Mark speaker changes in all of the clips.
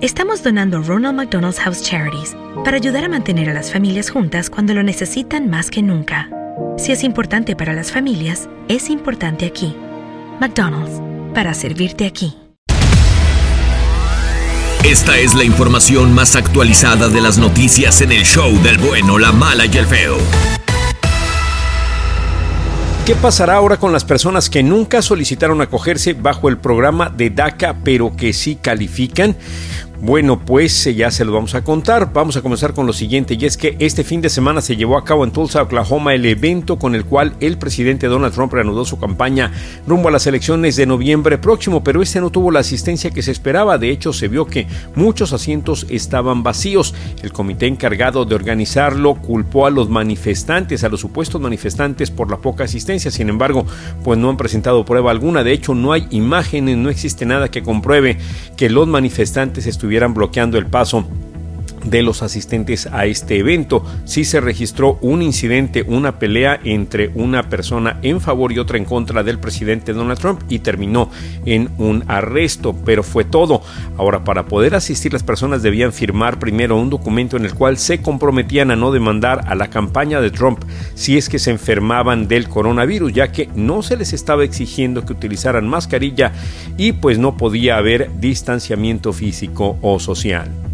Speaker 1: Estamos donando Ronald McDonald's House Charities para ayudar a mantener a las familias juntas cuando lo necesitan más que nunca. Si es importante para las familias, es importante aquí. McDonald's, para servirte aquí.
Speaker 2: Esta es la información más actualizada de las noticias en el show del bueno, la mala y el feo.
Speaker 3: ¿Qué pasará ahora con las personas que nunca solicitaron acogerse bajo el programa de DACA pero que sí califican? Bueno, pues eh, ya se lo vamos a contar. Vamos a comenzar con lo siguiente, y es que este fin de semana se llevó a cabo en Tulsa, Oklahoma, el evento con el cual el presidente Donald Trump reanudó su campaña rumbo a las elecciones de noviembre próximo, pero este no tuvo la asistencia que se esperaba. De hecho, se vio que muchos asientos estaban vacíos. El comité encargado de organizarlo culpó a los manifestantes, a los supuestos manifestantes, por la poca asistencia. Sin embargo, pues no han presentado prueba alguna. De hecho, no hay imágenes, no existe nada que compruebe que los manifestantes estuvieron estuvieran bloqueando el paso de los asistentes a este evento. Sí se registró un incidente, una pelea entre una persona en favor y otra en contra del presidente Donald Trump y terminó en un arresto, pero fue todo. Ahora, para poder asistir las personas debían firmar primero un documento en el cual se comprometían a no demandar a la campaña de Trump si es que se enfermaban del coronavirus, ya que no se les estaba exigiendo que utilizaran mascarilla y pues no podía haber distanciamiento físico o social.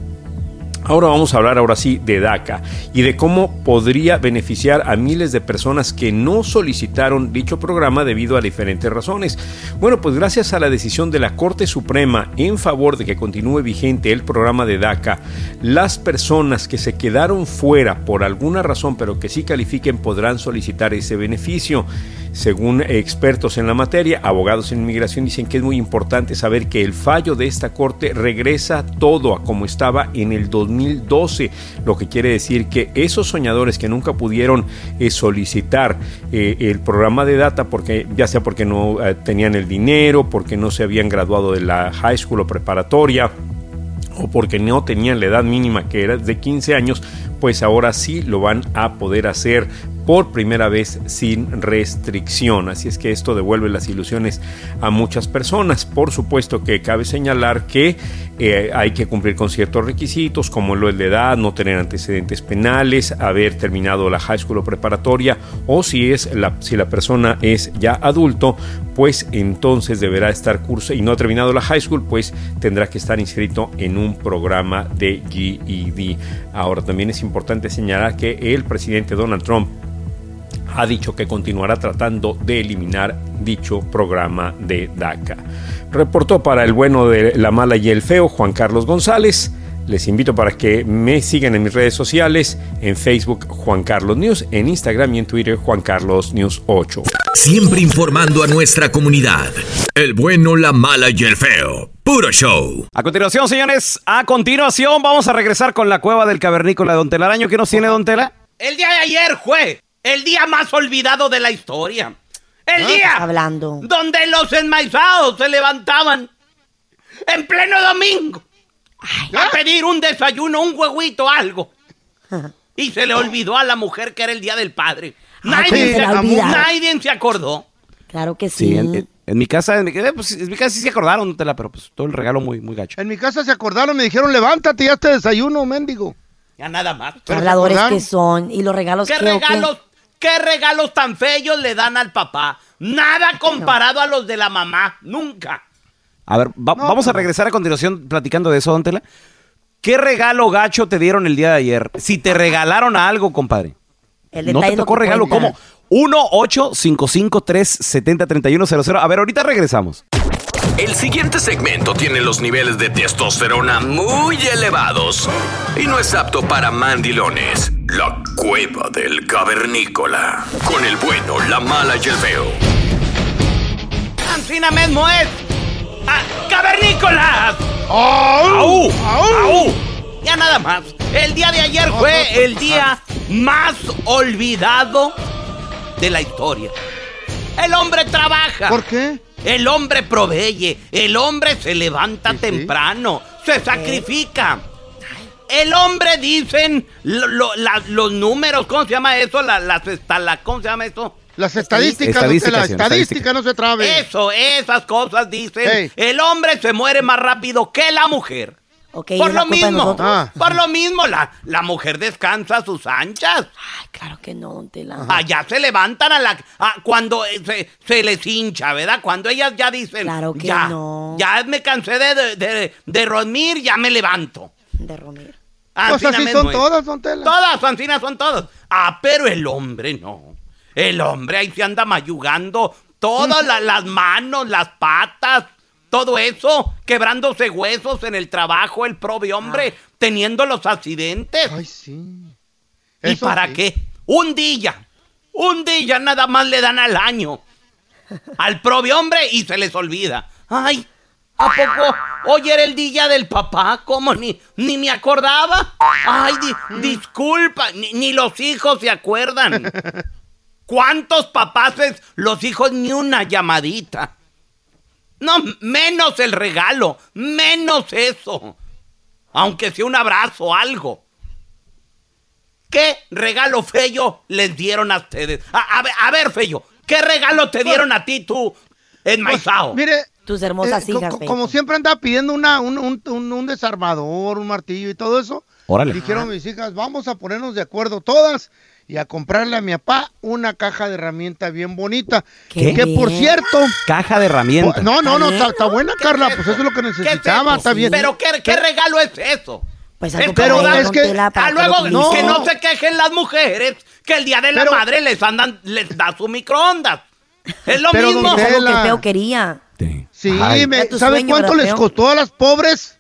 Speaker 3: Ahora vamos a hablar ahora sí de DACA y de cómo podría beneficiar a miles de personas que no solicitaron dicho programa debido a diferentes razones. Bueno, pues gracias a la decisión de la Corte Suprema en favor de que continúe vigente el programa de DACA, las personas que se quedaron fuera por alguna razón pero que sí califiquen podrán solicitar ese beneficio. Según expertos en la materia, abogados en inmigración dicen que es muy importante saber que el fallo de esta corte regresa todo a como estaba en el 2012, lo que quiere decir que esos soñadores que nunca pudieron eh, solicitar eh, el programa de data, porque ya sea porque no eh, tenían el dinero, porque no se habían graduado de la high school o preparatoria, o porque no tenían la edad mínima que era de 15 años, pues ahora sí lo van a poder hacer por primera vez sin restricción. Así es que esto devuelve las ilusiones a muchas personas. Por supuesto que cabe señalar que eh, hay que cumplir con ciertos requisitos como lo de edad, no tener antecedentes penales, haber terminado la high school o preparatoria o si es la, si la persona es ya adulto, pues entonces deberá estar curso y no ha terminado la high school, pues tendrá que estar inscrito en un programa de GED. Ahora también es importante señalar que el presidente Donald Trump ha dicho que continuará tratando de eliminar dicho programa de DACA. Reportó para el bueno de la mala y el feo Juan Carlos González. Les invito para que me sigan en mis redes sociales, en Facebook Juan Carlos News, en Instagram y en Twitter Juan Carlos News 8.
Speaker 2: Siempre informando a nuestra comunidad. El bueno, la mala y el feo. Puro show.
Speaker 4: A continuación, señores, a continuación vamos a regresar con la cueva del cavernícola de Don Telaraño. ¿Qué nos tiene Don Tela?
Speaker 5: El día de ayer fue el día más olvidado de la historia. El
Speaker 6: ¿Ah?
Speaker 5: día
Speaker 6: hablando
Speaker 5: donde los enmaizados se levantaban en pleno domingo
Speaker 4: a pedir un desayuno, un huevito, algo. Y se le olvidó a la mujer que era el día del padre.
Speaker 6: Ay,
Speaker 4: Nadie,
Speaker 6: ¿cómo se
Speaker 4: nadie se acordó.
Speaker 6: Claro que sí.
Speaker 7: Sí, en, en- en mi casa, en mi, eh, pues, en mi casa sí se acordaron, Tela, pero pues todo el regalo muy, muy gacho.
Speaker 8: En mi casa se acordaron, me dijeron, levántate, ya te desayuno, mendigo.
Speaker 4: Ya nada más.
Speaker 6: Habladores que son. Y los regalos
Speaker 4: ¿Qué
Speaker 6: qué?
Speaker 4: Qué regalos tan feos le dan al papá? Nada comparado a los de la mamá. Nunca.
Speaker 7: A ver, va-
Speaker 8: No,
Speaker 7: vamos a
Speaker 8: no.
Speaker 7: regresar a continuación platicando de eso, don Tela. ¿Qué regalo gacho te dieron el día de ayer? Si te regalaron algo, compadre.
Speaker 6: El
Speaker 7: No te tocó
Speaker 6: que
Speaker 7: regalo,
Speaker 6: cuenta.
Speaker 7: ¿cómo? 1-855-370-3100. A ver, ahorita regresamos.
Speaker 2: El siguiente segmento tiene los niveles de testosterona muy elevados y no es apto para mandilones. La cueva del cavernícola. Con el bueno, la mala y el feo.
Speaker 4: Ancina mismo es. ¡Ah, ¡Cavernícolas!
Speaker 8: ¡Au!
Speaker 4: ¡Au! ¡Au! Ya nada más. El día de ayer fue el día más olvidado de la historia. El hombre trabaja.
Speaker 8: ¿Por qué?
Speaker 4: El hombre provee. El hombre se levanta
Speaker 8: Sí, sí.
Speaker 4: temprano. Se sacrifica. El hombre dicen lo- lo- la- los números, ¿cómo se llama eso? La- las estala- ¿Cómo se llama eso?
Speaker 8: Las estadísticas,
Speaker 7: Estadísticas, sí,
Speaker 8: estadística no se trabe.
Speaker 4: Eso, esas cosas dicen. El hombre se muere más rápido que la mujer. Por
Speaker 6: ¿es la
Speaker 4: lo mismo?
Speaker 8: Ah.
Speaker 4: por lo mismo, la, la mujer descansa a sus anchas.
Speaker 6: Ay, claro que no, don Tela.
Speaker 4: Allá se levantan a la a- cuando eh, se, se les hincha, ¿verdad? Cuando ellas ya dicen,
Speaker 6: Claro que
Speaker 4: ya,
Speaker 6: no.
Speaker 4: ya me cansé de, de, de, de dormir, ya me levanto.
Speaker 6: De Romero.
Speaker 8: Pues así son todas, don Tela.
Speaker 4: Todas, Ancina son todas. Ah, pero el hombre no. El hombre ahí se anda mayugando todas la- las manos, las patas, todo eso, quebrándose huesos en el trabajo, el propio hombre, teniendo los accidentes.
Speaker 8: Ay, sí.
Speaker 4: ¿Y
Speaker 8: Eso
Speaker 4: para
Speaker 8: sí.
Speaker 4: qué? Un día, un día nada más le dan al año al propio hombre y se les olvida. Ay, ¿a poco hoy era el día del papá? ¿Cómo? Ni, ni me acordaba. Ay, di- disculpa, ni, ni los hijos se acuerdan. ¿Cuántos papás es los hijos ni una llamadita? No, menos el regalo, menos eso. Aunque sea un abrazo, algo. ¿Qué regalo feo les dieron a ustedes? A, a ver, a ver, Feyo, ¿qué regalo te dieron a ti tú, enmaizao?
Speaker 8: Pues, Mire,
Speaker 6: Tus hermosas
Speaker 8: eh,
Speaker 6: hijas,
Speaker 8: co- como siempre anda pidiendo una, un, un, un- un desarmador, un martillo y todo eso.
Speaker 7: Órale.
Speaker 8: Dijeron mis hijas, vamos a ponernos de acuerdo todas y a comprarle a mi papá una caja de herramienta bien bonita.
Speaker 6: Qué
Speaker 8: Que por cierto,
Speaker 7: Caja de herramientas.
Speaker 8: no, no, no,
Speaker 6: ¿Está
Speaker 8: buena,
Speaker 4: ¿Qué
Speaker 8: Carla,
Speaker 4: es
Speaker 8: pues
Speaker 4: eso?
Speaker 8: es lo que
Speaker 4: ¿Qué es
Speaker 8: necesitaba, está bien.
Speaker 4: ¿Pero qué, qué regalo es eso?
Speaker 6: Pues algo
Speaker 4: Pero
Speaker 8: es
Speaker 6: don
Speaker 8: que-
Speaker 4: Ah,
Speaker 6: que lo
Speaker 4: luego que
Speaker 8: No.
Speaker 4: se quejen las mujeres que el día de la
Speaker 8: Pero-
Speaker 4: madre les andan, les da su microondas. Es lo
Speaker 8: Pero,
Speaker 4: mismo.
Speaker 6: Es algo que feo quería.
Speaker 7: Sí.
Speaker 8: Sí, me-
Speaker 6: Era tu
Speaker 8: ¿sabe
Speaker 6: sueño,
Speaker 8: cuánto
Speaker 6: ¿verdad,
Speaker 8: les
Speaker 6: feo?
Speaker 8: costó a las pobres?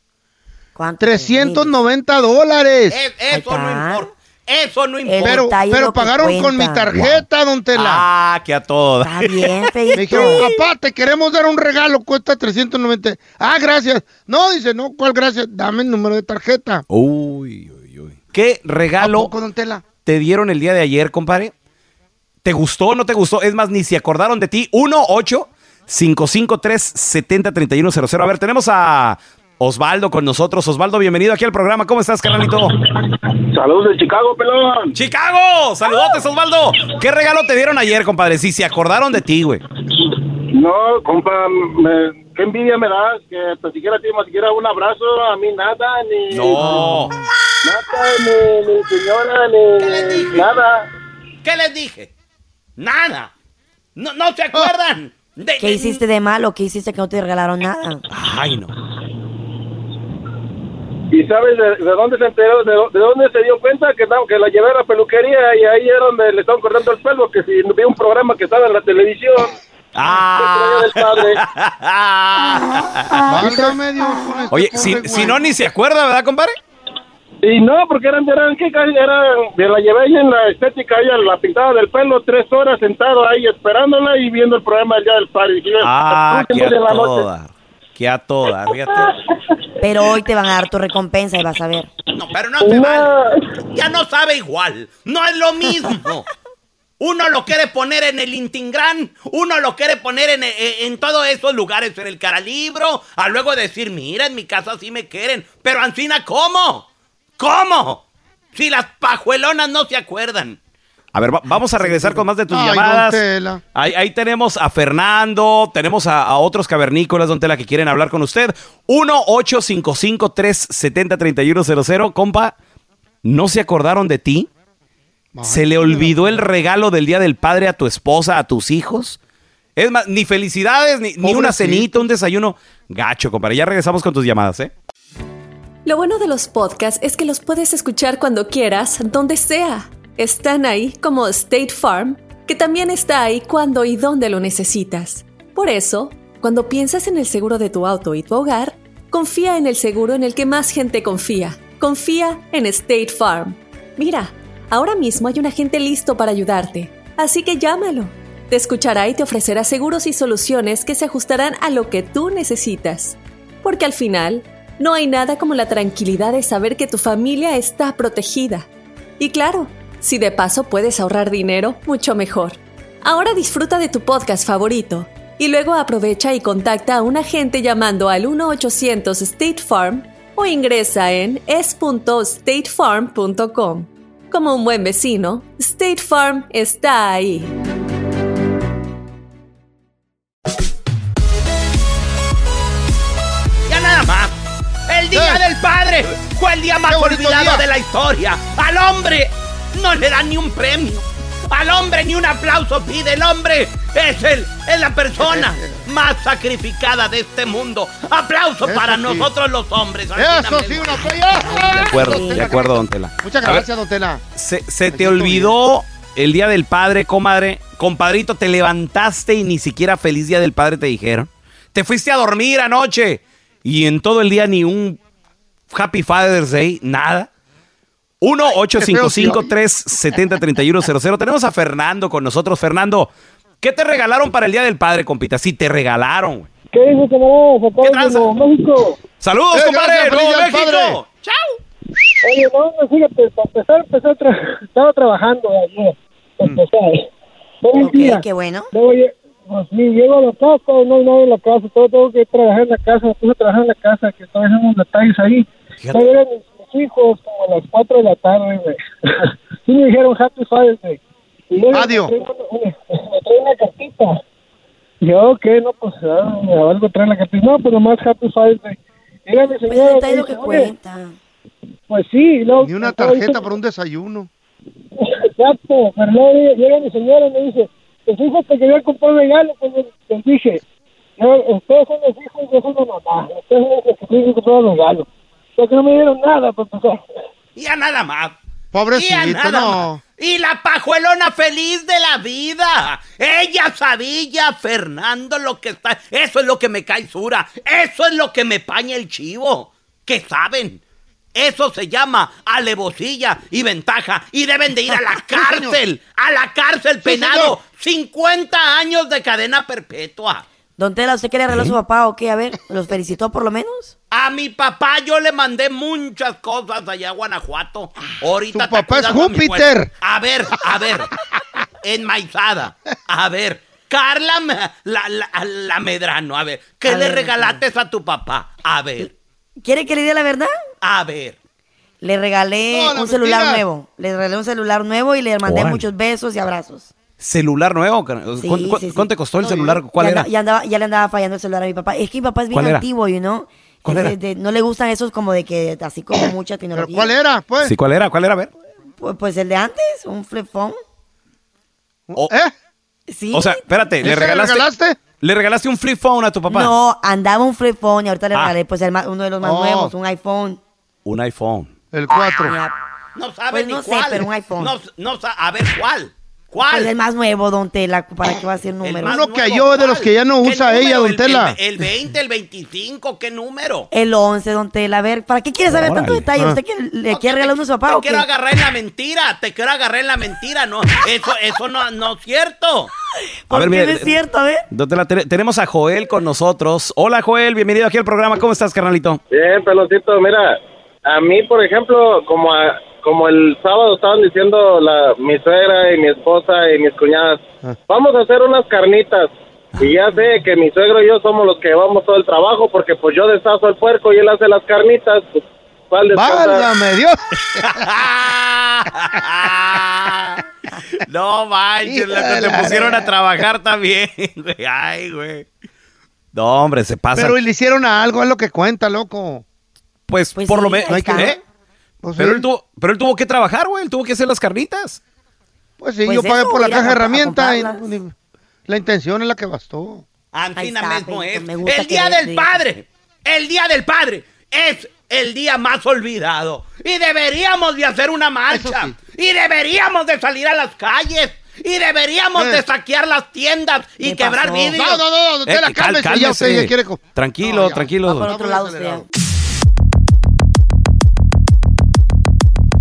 Speaker 6: ¿Cuánto?
Speaker 8: 390 dólares.
Speaker 4: Es- eso no importa. Eso no importa.
Speaker 8: Pero, pero pagaron con mi
Speaker 6: cuenta.
Speaker 8: tarjeta, don Tela.
Speaker 7: Ah, que a todas.
Speaker 6: Está bien,
Speaker 8: Me dijeron, papá, te queremos dar un regalo, cuesta 390. Ah, gracias. No, dice, no, ¿cuál gracias? Dame el número de tarjeta.
Speaker 7: Uy, uy, uy. ¿Qué
Speaker 8: ¿A
Speaker 7: regalo
Speaker 8: poco, don Tela?
Speaker 7: te dieron el día de ayer, compadre? ¿Te gustó o no te gustó? Es más, ni se acordaron de ti. 1-8-553-70-3100. A ver, tenemos a Osvaldo con nosotros. Osvaldo, bienvenido aquí al programa. ¿Cómo estás, carnalito?
Speaker 9: Saludos de Chicago, pelón.
Speaker 7: ¡Chicago! ¡Saludotes, Osvaldo! ¿Qué regalo te dieron ayer, compadre? Si se acordaron de ti, güey.
Speaker 9: No, compa, me- qué envidia me das que te siquiera te siquiera un abrazo, a mí nada, ni
Speaker 7: No.
Speaker 9: nada, ni, ni señora,
Speaker 4: ¿Qué les
Speaker 9: ni
Speaker 4: dije?
Speaker 9: nada.
Speaker 4: ¿Qué les dije? Nada. No, no se acuerdan. De-
Speaker 6: ¿Qué hiciste de malo? ¿Qué hiciste que no te regalaron nada?
Speaker 7: Ay, no.
Speaker 9: ¿Y sabes de, de dónde se enteró, de, de dónde se dio cuenta que, no, que la llevé a la peluquería y ahí era donde le estaban cortando el pelo, que si vi un programa que estaba en la televisión.
Speaker 7: Ah.
Speaker 9: del padre.
Speaker 8: Válgame Dios este
Speaker 7: Oye, si, si no, ni se acuerda, ¿verdad, compadre?
Speaker 9: Y no, porque eran, eran, ¿qué casi eran? Me la llevé ahí en la estética, ahí a la pintada del pelo, tres horas sentado ahí esperándola y viendo el programa ya del padre. Y yo,
Speaker 7: Ah, que
Speaker 9: últimas de la noche.
Speaker 7: Que a toda, fíjate.
Speaker 6: Pero hoy te van a dar tu recompensa y vas a ver.
Speaker 4: No, pero no se vale. Ya no sabe igual. No es lo mismo. Uno lo quiere poner en el Intingrán, uno lo quiere poner en, en- en todos esos lugares, en el Caralibro, a luego decir, mira, en mi casa sí me quieren. Pero Ancina, ¿cómo? ¿Cómo? Si las pajuelonas no se acuerdan.
Speaker 10: A ver, va- vamos a regresar con más de tus
Speaker 8: Ay,
Speaker 10: llamadas.
Speaker 8: don Tela.
Speaker 10: Ahí, ahí tenemos a Fernando, tenemos a, a otros cavernícolas, don Tela, que quieren hablar con usted. 1-855-370-3100. Compa, ¿no se acordaron de ti? ¿Se le olvidó el regalo del Día del Padre a tu esposa, a tus hijos? Es más, ni felicidades, ni, ni una cenita, un desayuno. Gacho, compadre. Ya regresamos con tus llamadas, ¿eh?
Speaker 11: Lo bueno de los podcasts es que los puedes escuchar cuando quieras, donde sea. Están ahí como State Farm, que también está ahí cuando y donde lo necesitas. Por eso, cuando piensas en el seguro de tu auto y tu hogar, confía en el seguro en el que más gente confía. Confía en State Farm. Mira, ahora mismo hay un agente listo para ayudarte, así que llámalo. Te escuchará y te ofrecerá seguros y soluciones que se ajustarán a lo que tú necesitas. Porque al final, no hay nada como la tranquilidad de saber que tu familia está protegida. Y claro, si de paso puedes ahorrar dinero, mucho mejor. Ahora disfruta de tu podcast favorito y luego aprovecha y contacta a un agente llamando al 1-800 State Farm o ingresa en es.statefarm.com. Como un buen vecino, State Farm está ahí.
Speaker 4: Ya nada más. El Día
Speaker 8: Eh.
Speaker 4: del Padre fue el día más olvidado
Speaker 8: día.
Speaker 4: de la historia. Al hombre no le dan ni un premio. Al hombre ni un aplauso pide. El hombre es el, es la persona más sacrificada de este mundo. Aplauso
Speaker 8: Eso
Speaker 4: para
Speaker 8: sí.
Speaker 4: nosotros los hombres.
Speaker 8: Eso sí, una playa.
Speaker 10: De acuerdo, de acuerdo, don Tela.
Speaker 8: Muchas gracias, don Tela.
Speaker 10: ¿Se, se te olvidó el día del padre, comadre? Compadrito, te levantaste y ni siquiera feliz día del padre te dijeron. Te fuiste a dormir anoche y en todo el día ni un Happy Father's Day, nada. 1-855-370-3100. Tenemos a Fernando con nosotros. Fernando, ¿qué te regalaron para el día del padre, compita? Si te regalaron, güey.
Speaker 12: ¿Qué dice, camarada?
Speaker 4: ¿Qué
Speaker 12: México.
Speaker 10: Saludos,
Speaker 8: Eh,
Speaker 10: compadre,
Speaker 8: gracias,
Speaker 10: Nuevo México.
Speaker 8: padre.
Speaker 12: Oye, no, fíjate, para empezar, empecé tra- estaba trabajando ayer. Para empezar. Fue un
Speaker 6: Ok,
Speaker 12: día.
Speaker 6: qué bueno.
Speaker 12: Luego, pues sí, llego a la casa, no hay nadie en la casa, todo tengo que trabajar en la casa, me puse a trabajar en la casa, que unos detalles ahí. Eran mis, mis hijos como a las 4 de la tarde, güey. sí me dijeron Happy Father's Day. Y luego
Speaker 8: Adiós.
Speaker 12: Me trae una, cartita. Y yo, ¿qué? No, pues ah, algo trae la cartita. No, pues nomás Happy Father's Day. Llega mi
Speaker 6: Pues
Speaker 12: señora. me
Speaker 6: es lo que
Speaker 12: "Oye,
Speaker 6: cuenta.
Speaker 12: Pues sí, y luego-
Speaker 8: Ni una tarjeta para un desayuno.
Speaker 12: Exacto, pero luego llega, mi señora y me dice, tus hijos te querían comprar un regalo, pues les, dije, "No, ustedes son los hijos, yo soy la mamá, ustedes son los que querían comprar un regalo. Porque no me dieron nada, pues, pues,
Speaker 4: Y ya nada más. Y
Speaker 8: Pobrecito,
Speaker 4: nada
Speaker 8: no.
Speaker 4: más. Y la pajuelona feliz de la vida. Ella sabía, Fernando, lo que está. Eso es lo que me cae sura. Eso es lo que me paña el chivo. Que saben. Eso se llama alevosilla y ventaja. Y deben de ir a la cárcel. A la cárcel penado. 50 años de cadena perpetua.
Speaker 6: Don Tela, ¿usted quiere regalar a su papá o qué? A ver, ¿los felicitó por lo menos?
Speaker 4: A mi papá yo le mandé muchas cosas allá a Guanajuato. Ahorita
Speaker 8: Tu papá es
Speaker 4: a
Speaker 8: Júpiter.
Speaker 4: A ver, a ver. Enmaizada. A ver. Carla la, la, la Medrano. A ver. ¿Qué
Speaker 6: A
Speaker 4: le
Speaker 6: ver,
Speaker 4: regalaste a tu papá? A ver.
Speaker 6: ¿Quiere que le diga la verdad?
Speaker 4: A ver.
Speaker 6: Le regalé
Speaker 8: No,
Speaker 6: un celular nuevo. Le regalé un celular nuevo y le mandé muchos besos y abrazos.
Speaker 10: ¿Celular nuevo?
Speaker 6: Sí,
Speaker 10: ¿Cuánto, cuánto-
Speaker 6: sí, sí.
Speaker 10: cuánto te costó el celular? ¿Cuál
Speaker 6: ya,
Speaker 10: era?
Speaker 6: ya, andaba, ya le andaba fallando el celular a mi papá. Es que mi papá es bien antiguo, you know.
Speaker 10: ¿Cuál
Speaker 6: Es
Speaker 10: era?
Speaker 6: de- de- no le gustan esos como de que, así como mucha
Speaker 8: ¿Pero
Speaker 6: tecnología.
Speaker 8: cuál era, pues?
Speaker 10: Sí, ¿cuál era? ¿Cuál era? A ver.
Speaker 6: Pues, pues el de antes, un flip phone.
Speaker 10: O,
Speaker 8: ¿Eh?
Speaker 6: Sí.
Speaker 10: o sea, espérate, ¿le
Speaker 8: ¿Ese
Speaker 10: regalaste,
Speaker 8: regalaste?
Speaker 10: ¿le regalaste un flip phone a tu papá?
Speaker 6: No, andaba un flip phone y ahorita le
Speaker 10: Ah.
Speaker 6: regalé pues el uno de los más
Speaker 8: Oh.
Speaker 6: nuevos, un iPhone.
Speaker 10: Un iPhone.
Speaker 8: El 4.
Speaker 6: Ya.
Speaker 4: No sabe
Speaker 6: Pues
Speaker 4: ni
Speaker 6: no sé,
Speaker 4: cuál.
Speaker 6: pero un iPhone.
Speaker 4: No, no a ver, ¿cuál? ¿Cuál?
Speaker 6: Pues el más nuevo, don Tela, ¿para qué va a ser
Speaker 4: El
Speaker 6: número?
Speaker 4: más
Speaker 8: Uno que halló de los que ya no
Speaker 4: ¿Qué
Speaker 8: usa
Speaker 4: número?
Speaker 8: ella, don
Speaker 4: El-
Speaker 8: Tela.
Speaker 4: El, el 20, el 25, ¿qué número?
Speaker 6: El 11, don Tela. A ver, ¿para qué quiere saber tanto detalle?
Speaker 8: Ah.
Speaker 6: ¿Usted quiere, le
Speaker 4: No,
Speaker 6: quiere regalar uno a su papá
Speaker 4: te
Speaker 6: o qué?
Speaker 4: quiero agarrar en la mentira, te quiero agarrar en la mentira, no, eso, eso no, no es cierto.
Speaker 6: ¿Por
Speaker 10: A ver,
Speaker 6: qué
Speaker 10: mire,
Speaker 6: no es cierto? A ver.
Speaker 10: Don Tela, te- tenemos a Joel con nosotros. Hola, Joel, bienvenido aquí al programa. ¿Cómo estás, carnalito?
Speaker 9: Bien, peloncito, mira, a mí, por ejemplo, como a-
Speaker 13: como el sábado estaban diciendo la, mi suegra y mi esposa y mis cuñadas, vamos a hacer unas carnitas. Y ya sé que mi suegro y yo somos los que llevamos todo el trabajo porque pues yo deshazo el puerco y él hace las carnitas. Pues.
Speaker 8: ¡Válgame Dios!
Speaker 4: No manches, loco, te pusieron a trabajar también, güey. Ay, güey. No, hombre, se pasa.
Speaker 8: Pero le hicieron a algo, es lo que cuenta, loco.
Speaker 4: Pues,
Speaker 6: Pues
Speaker 4: por
Speaker 6: sí,
Speaker 4: lo menos. ¿eh?
Speaker 8: Pues,
Speaker 4: Pero
Speaker 8: sí.
Speaker 4: él, tuvo, pero él tuvo que trabajar, güey. Él tuvo que hacer las carnitas.
Speaker 8: Pues sí,
Speaker 6: Pues
Speaker 8: yo pagué por la caja de herramientas. y la intención es la que bastó.
Speaker 5: Antina mismo es. El Día del
Speaker 6: digas.
Speaker 5: Padre. El Día del Padre es el día más olvidado. Y deberíamos de hacer una marcha.
Speaker 8: Eso
Speaker 5: Y deberíamos de salir a las calles. Y deberíamos
Speaker 8: Eh.
Speaker 5: de saquear las tiendas y
Speaker 6: ¿Qué
Speaker 5: quebrar vidrios.
Speaker 8: No, no, no, usted la
Speaker 4: Eh, cal-
Speaker 8: cálmese, ya usted ya quiere...
Speaker 4: Tranquilo,
Speaker 8: No, ya.
Speaker 4: tranquilo.
Speaker 6: Va por otro lado usted.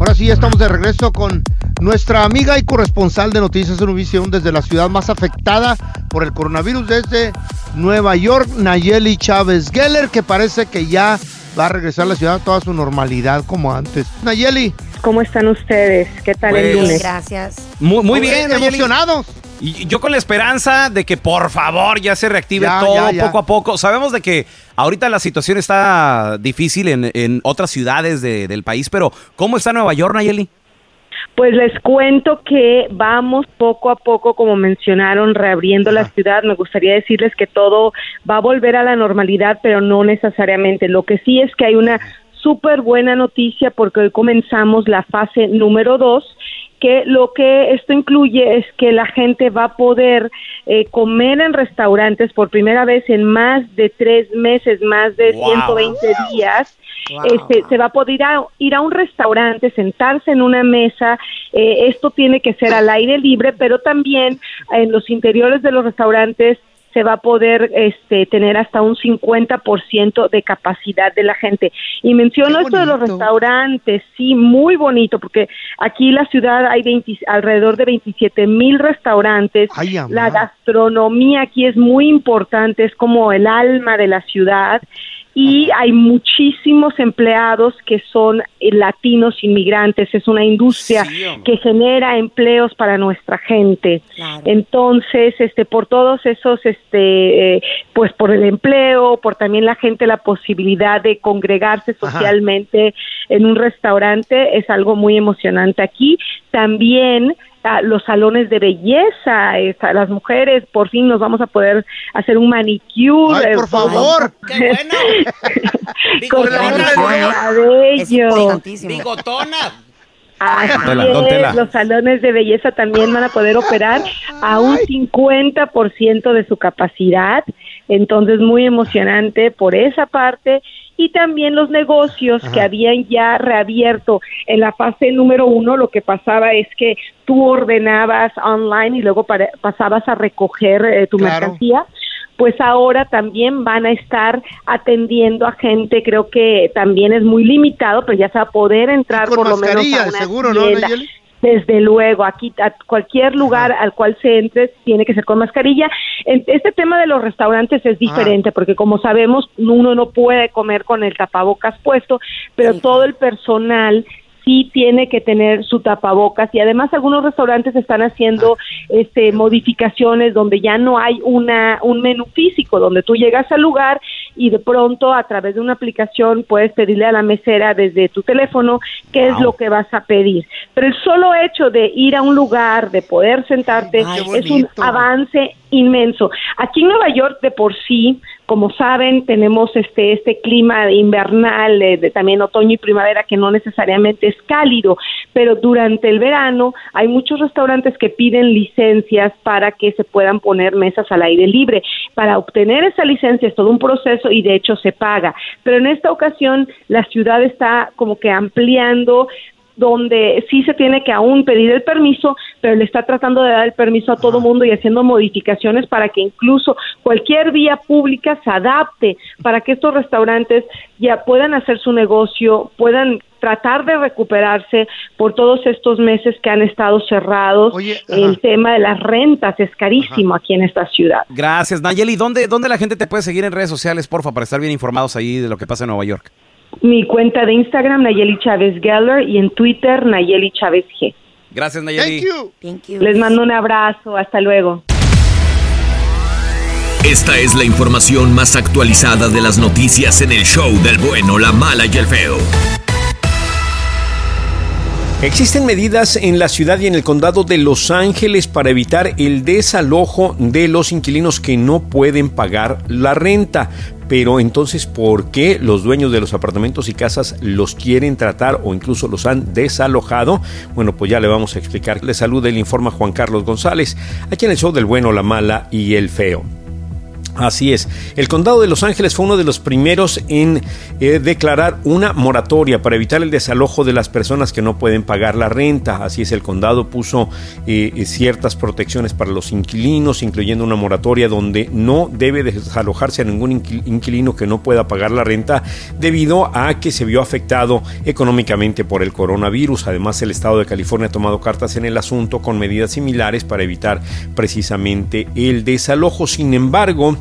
Speaker 8: Ahora sí, ya estamos de regreso con nuestra amiga y corresponsal de Noticias Univisión desde la ciudad más afectada por el coronavirus desde Nueva York, Nayeli Chávez Geller, que parece que ya va a regresar a la ciudad a toda su normalidad como antes. Nayeli,
Speaker 14: ¿Cómo están ustedes? ¿Qué tal el
Speaker 4: Pues,
Speaker 14: lunes?
Speaker 6: Gracias.
Speaker 4: Muy, muy bien, Nayeli.
Speaker 8: emocionados.
Speaker 4: Y yo con la esperanza de que por favor ya se reactive
Speaker 8: Ya,
Speaker 4: todo
Speaker 8: ya, ya.
Speaker 4: poco a poco. Sabemos de que ahorita la situación está difícil en, en otras ciudades de- del país, pero ¿cómo está Nueva York, Nayeli?
Speaker 14: Pues les cuento que vamos poco a poco, como mencionaron, reabriendo la ciudad. Me gustaría decirles que todo va a volver a la normalidad, pero no necesariamente. Lo que sí es que hay una súper buena noticia porque hoy comenzamos la fase número dos que lo que esto incluye es que la gente va a poder eh, comer en restaurantes por primera vez en más de tres meses, más de
Speaker 4: Wow.
Speaker 14: 120 días.
Speaker 6: Wow.
Speaker 14: Este, se va a poder ir a, ir a un restaurante, sentarse en una mesa. eh, esto tiene que ser al aire libre, pero también en los interiores de los restaurantes se va a poder este, tener hasta un 50% de capacidad de la gente. Y menciono esto de los restaurantes, sí, muy bonito, porque aquí en la ciudad hay 20 alrededor de 27 mil restaurantes.
Speaker 8: Ay,
Speaker 14: la gastronomía aquí es muy importante, es como el alma de la ciudad y hay muchísimos empleados que son eh, latinos inmigrantes, es una industria
Speaker 4: Sí,
Speaker 14: que genera empleos para nuestra gente.
Speaker 6: Claro.
Speaker 14: Entonces, este por todos esos este eh, pues por el empleo, por también la gente la posibilidad de congregarse
Speaker 8: Ajá.
Speaker 14: socialmente en un restaurante es algo muy emocionante aquí. También los salones de belleza, es, a las mujeres por fin nos vamos a poder hacer un manicure.
Speaker 8: Ay,
Speaker 14: eh,
Speaker 8: por
Speaker 14: todo-
Speaker 8: favor.
Speaker 5: ¡Qué bueno!
Speaker 14: cabello.
Speaker 5: bigotona.
Speaker 14: Es, los salones de belleza también van a poder operar a un 50% de su capacidad, entonces muy emocionante por esa parte y también los negocios que habían ya reabierto en la fase número uno, lo que pasaba es que tú ordenabas online y luego para- pasabas a recoger eh, tu
Speaker 8: Claro.
Speaker 14: mercancía pues ahora también van a estar atendiendo a gente, creo que también es muy limitado, pero ya se va a poder entrar por lo menos a una
Speaker 8: seguro, ¿no. Nayeli?
Speaker 14: Desde luego, aquí a cualquier lugar al cual se entre tiene que ser con mascarilla. Este tema de los restaurantes es diferente porque como sabemos uno no puede comer con el tapabocas puesto, pero
Speaker 6: Sí,
Speaker 14: todo el personal sí tiene que tener su tapabocas. Y además algunos restaurantes están haciendo este modificaciones donde ya no hay una un menú físico donde tú llegas al lugar y de pronto a través de una aplicación puedes pedirle a la mesera desde tu teléfono qué es lo que vas a pedir. Pero el solo hecho de ir a un lugar, de poder sentarte,
Speaker 6: Ay,
Speaker 14: es un avance inmenso. Aquí en Nueva York de por sí, como saben, tenemos este este clima invernal, de también otoño y primavera que no necesariamente es cálido, pero durante el verano hay muchos restaurantes que piden licencias para que se puedan poner mesas al aire libre. Para obtener esa licencia es todo un proceso y de hecho se paga. Pero en esta ocasión la ciudad está como que ampliando donde sí se tiene que aún pedir el permiso, pero le está tratando de dar el permiso a todo mundo y haciendo modificaciones para que incluso cualquier vía pública se adapte para que estos restaurantes ya puedan hacer su negocio, puedan tratar de recuperarse por todos estos meses que han estado cerrados.
Speaker 8: Oye,
Speaker 14: el tema de las rentas es carísimo aquí en esta ciudad.
Speaker 4: Gracias, Nayeli. ¿Dónde, ¿Dónde la gente te puede seguir en redes sociales, porfa, para estar bien informados ahí de lo que pasa en Nueva York?
Speaker 14: Mi cuenta de Instagram, Nayeli Chávez Geller, y en Twitter, Nayeli Chávez G.
Speaker 4: Gracias, Nayeli.
Speaker 14: Les mando un abrazo. Hasta luego.
Speaker 2: Esta es la información más actualizada de las noticias en el show del bueno, la mala y el feo.
Speaker 3: Existen medidas en la ciudad y en el condado de Los Ángeles para evitar el desalojo de los inquilinos que no pueden pagar la renta. Pero entonces, ¿por qué los dueños de los apartamentos y casas los quieren tratar o incluso los han desalojado? Bueno, pues ya le vamos a explicar. Le saluda y le informa Juan Carlos González, aquí en el show del bueno, la mala y el feo. Así es. El condado de Los Ángeles fue uno de los primeros en eh, declarar una moratoria para evitar el desalojo de las personas que no pueden pagar la renta. Así es, el condado puso eh, eh, ciertas protecciones para los inquilinos, incluyendo una moratoria donde no debe desalojarse a ningún inquilino que no pueda pagar la renta debido a que se vio afectado económicamente por el coronavirus. Además, el estado de California ha tomado cartas en el asunto con medidas similares para evitar precisamente el desalojo. Sin embargo,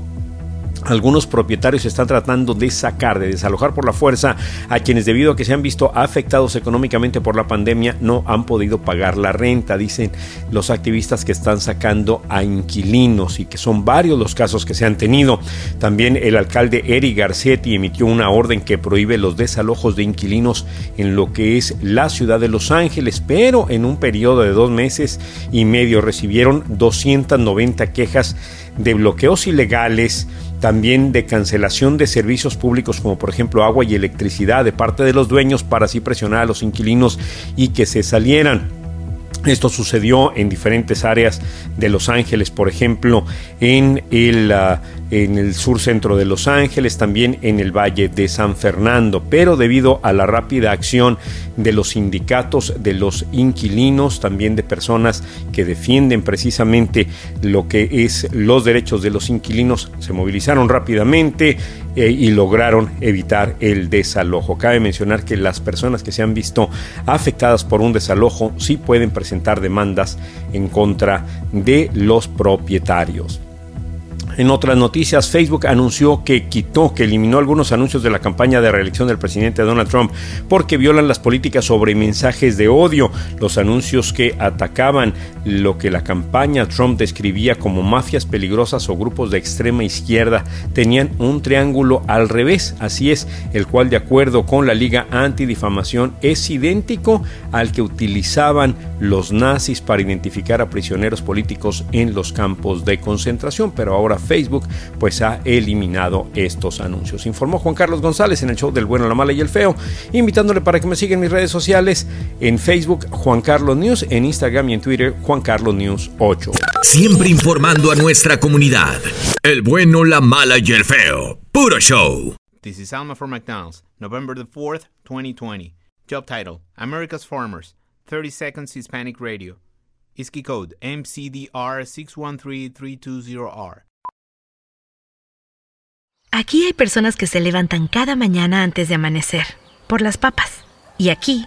Speaker 3: algunos propietarios están tratando de sacar, de desalojar por la fuerza a quienes debido a que se han visto afectados económicamente por la pandemia no han podido pagar la renta, dicen los activistas que están sacando a inquilinos y que son varios los casos que se han tenido. También el alcalde Eric Garcetti emitió una orden que prohíbe los desalojos de inquilinos en lo que es la ciudad de Los Ángeles, pero en un periodo de dos meses y medio recibieron 290 quejas de bloqueos ilegales, también de cancelación de servicios públicos como por ejemplo agua y electricidad de parte de los dueños para así presionar a los inquilinos y que se salieran. Esto sucedió en diferentes áreas de Los Ángeles, por ejemplo, en el, uh, en el sur centro de Los Ángeles, también en el Valle de San Fernando, pero debido a la rápida acción de los sindicatos, de los inquilinos, también de personas que defienden precisamente lo que es los derechos de los inquilinos, se movilizaron rápidamente eh, y lograron evitar el desalojo. Cabe mencionar que las personas que se han visto afectadas por un desalojo sí pueden presentar demandas en contra de los propietarios. En otras noticias, Facebook anunció que quitó, que eliminó algunos anuncios de la campaña de reelección del presidente Donald Trump porque violan las políticas sobre mensajes de odio. Los anuncios que atacaban lo que la campaña Trump describía como mafias peligrosas o grupos de extrema izquierda tenían un triángulo al revés, así es, el cual de acuerdo con la Liga Antidifamación es idéntico al que utilizaban los nazis para identificar a prisioneros políticos en los campos de concentración, pero ahora Facebook pues ha eliminado estos anuncios. Informó Juan Carlos González en el show del bueno, la mala y el feo, invitándole para que me siga en mis redes sociales en Facebook Juan Carlos News, en Instagram y en Twitter Juan Carlos News 8.
Speaker 2: Siempre informando a nuestra comunidad. El bueno, la mala y el feo. Puro show.
Speaker 15: This is Alma for McDonald's, November the 4th, 2020. Job title America's Farmers, 30 Seconds Hispanic Radio. ISKI code MCDR613320R.
Speaker 1: Aquí hay personas que se levantan cada mañana antes de amanecer, por las papas. Y aquí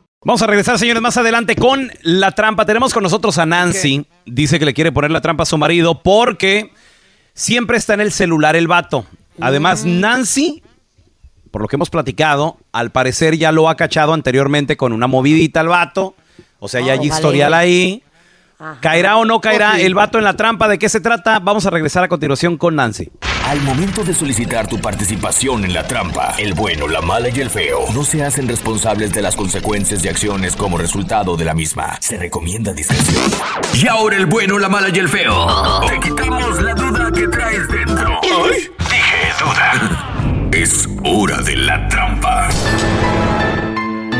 Speaker 4: Vamos a regresar, señores, más adelante con la trampa. Tenemos con nosotros a Nancy. Dice que le quiere poner la trampa a su marido porque siempre está en el celular el vato. Además, Nancy, por lo que hemos platicado, al parecer ya lo ha cachado anteriormente con una movidita al vato. O sea, ya hay
Speaker 6: Oh,
Speaker 4: historial
Speaker 6: vale.
Speaker 4: ¿Caerá o no caerá el vato en la trampa? ¿De qué se trata? Vamos a regresar a continuación con Nancy.
Speaker 2: Al momento de solicitar tu participación en la trampa, el bueno, la mala y el feo no se hacen responsables de las consecuencias y acciones como resultado de la misma. Se recomienda discreción. Y ahora el bueno, la mala y el feo. Te quitamos la duda que traes dentro. Ay, dije duda. Es hora de la trampa.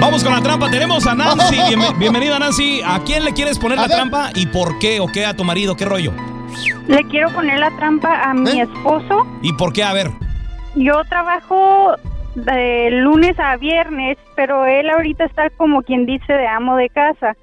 Speaker 4: Vamos con la trampa. Tenemos a Nancy. Bien- bienvenida, Nancy. ¿A quién le quieres poner la trampa y por qué o qué a tu marido? ¿Qué rollo?
Speaker 16: Le quiero poner la trampa a mi esposo.
Speaker 4: ¿Y por qué? A ver.
Speaker 16: Yo trabajo de lunes a viernes, pero él ahorita está como quien dice de amo de casa.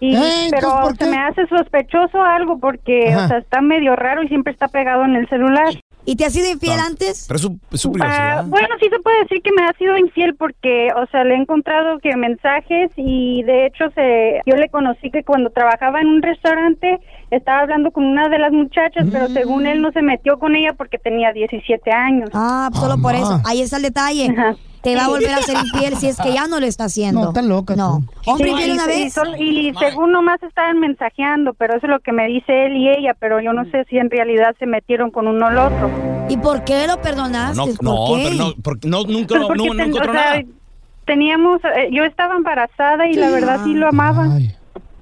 Speaker 16: Y,
Speaker 8: Eh,
Speaker 16: pero
Speaker 8: entonces, ¿por
Speaker 16: se me hace sospechoso algo porque, o sea, está medio raro y siempre está pegado en el celular.
Speaker 6: ¿Y te ha sido infiel
Speaker 4: Ah.
Speaker 6: antes?
Speaker 4: Pero es su, es su
Speaker 16: Ah,
Speaker 4: privacidad.
Speaker 16: bueno, sí se puede decir que me ha sido infiel porque, o sea, le he encontrado que mensajes y de hecho se, yo le conocí que cuando trabajaba en un restaurante estaba hablando con una de las muchachas, pero según él no se metió con ella porque tenía 17 años.
Speaker 6: Ah, solo por eso. Ahí está el detalle.
Speaker 16: Ajá.
Speaker 6: Te va a volver a ser infiel si es que ya no lo está haciendo.
Speaker 8: No, está loca
Speaker 6: No.
Speaker 8: tú.
Speaker 6: Hombre
Speaker 16: Sí,
Speaker 6: una
Speaker 16: y-
Speaker 6: vez.
Speaker 16: Y, sol- y según nomás estaban mensajeando, pero eso es lo que me dice él y ella, pero yo no sé si en realidad se metieron con uno al otro.
Speaker 6: ¿Y por qué lo perdonaste?
Speaker 4: No,
Speaker 6: ¿Por
Speaker 4: no,
Speaker 6: qué?
Speaker 4: pero no, porque no, nunca,
Speaker 16: Pues
Speaker 4: no,
Speaker 16: porque
Speaker 4: no, no
Speaker 16: ten-
Speaker 4: encontró
Speaker 16: o sea,
Speaker 4: nada.
Speaker 16: Teníamos, eh, yo estaba embarazada y la verdad sí lo amaba.
Speaker 8: Ay.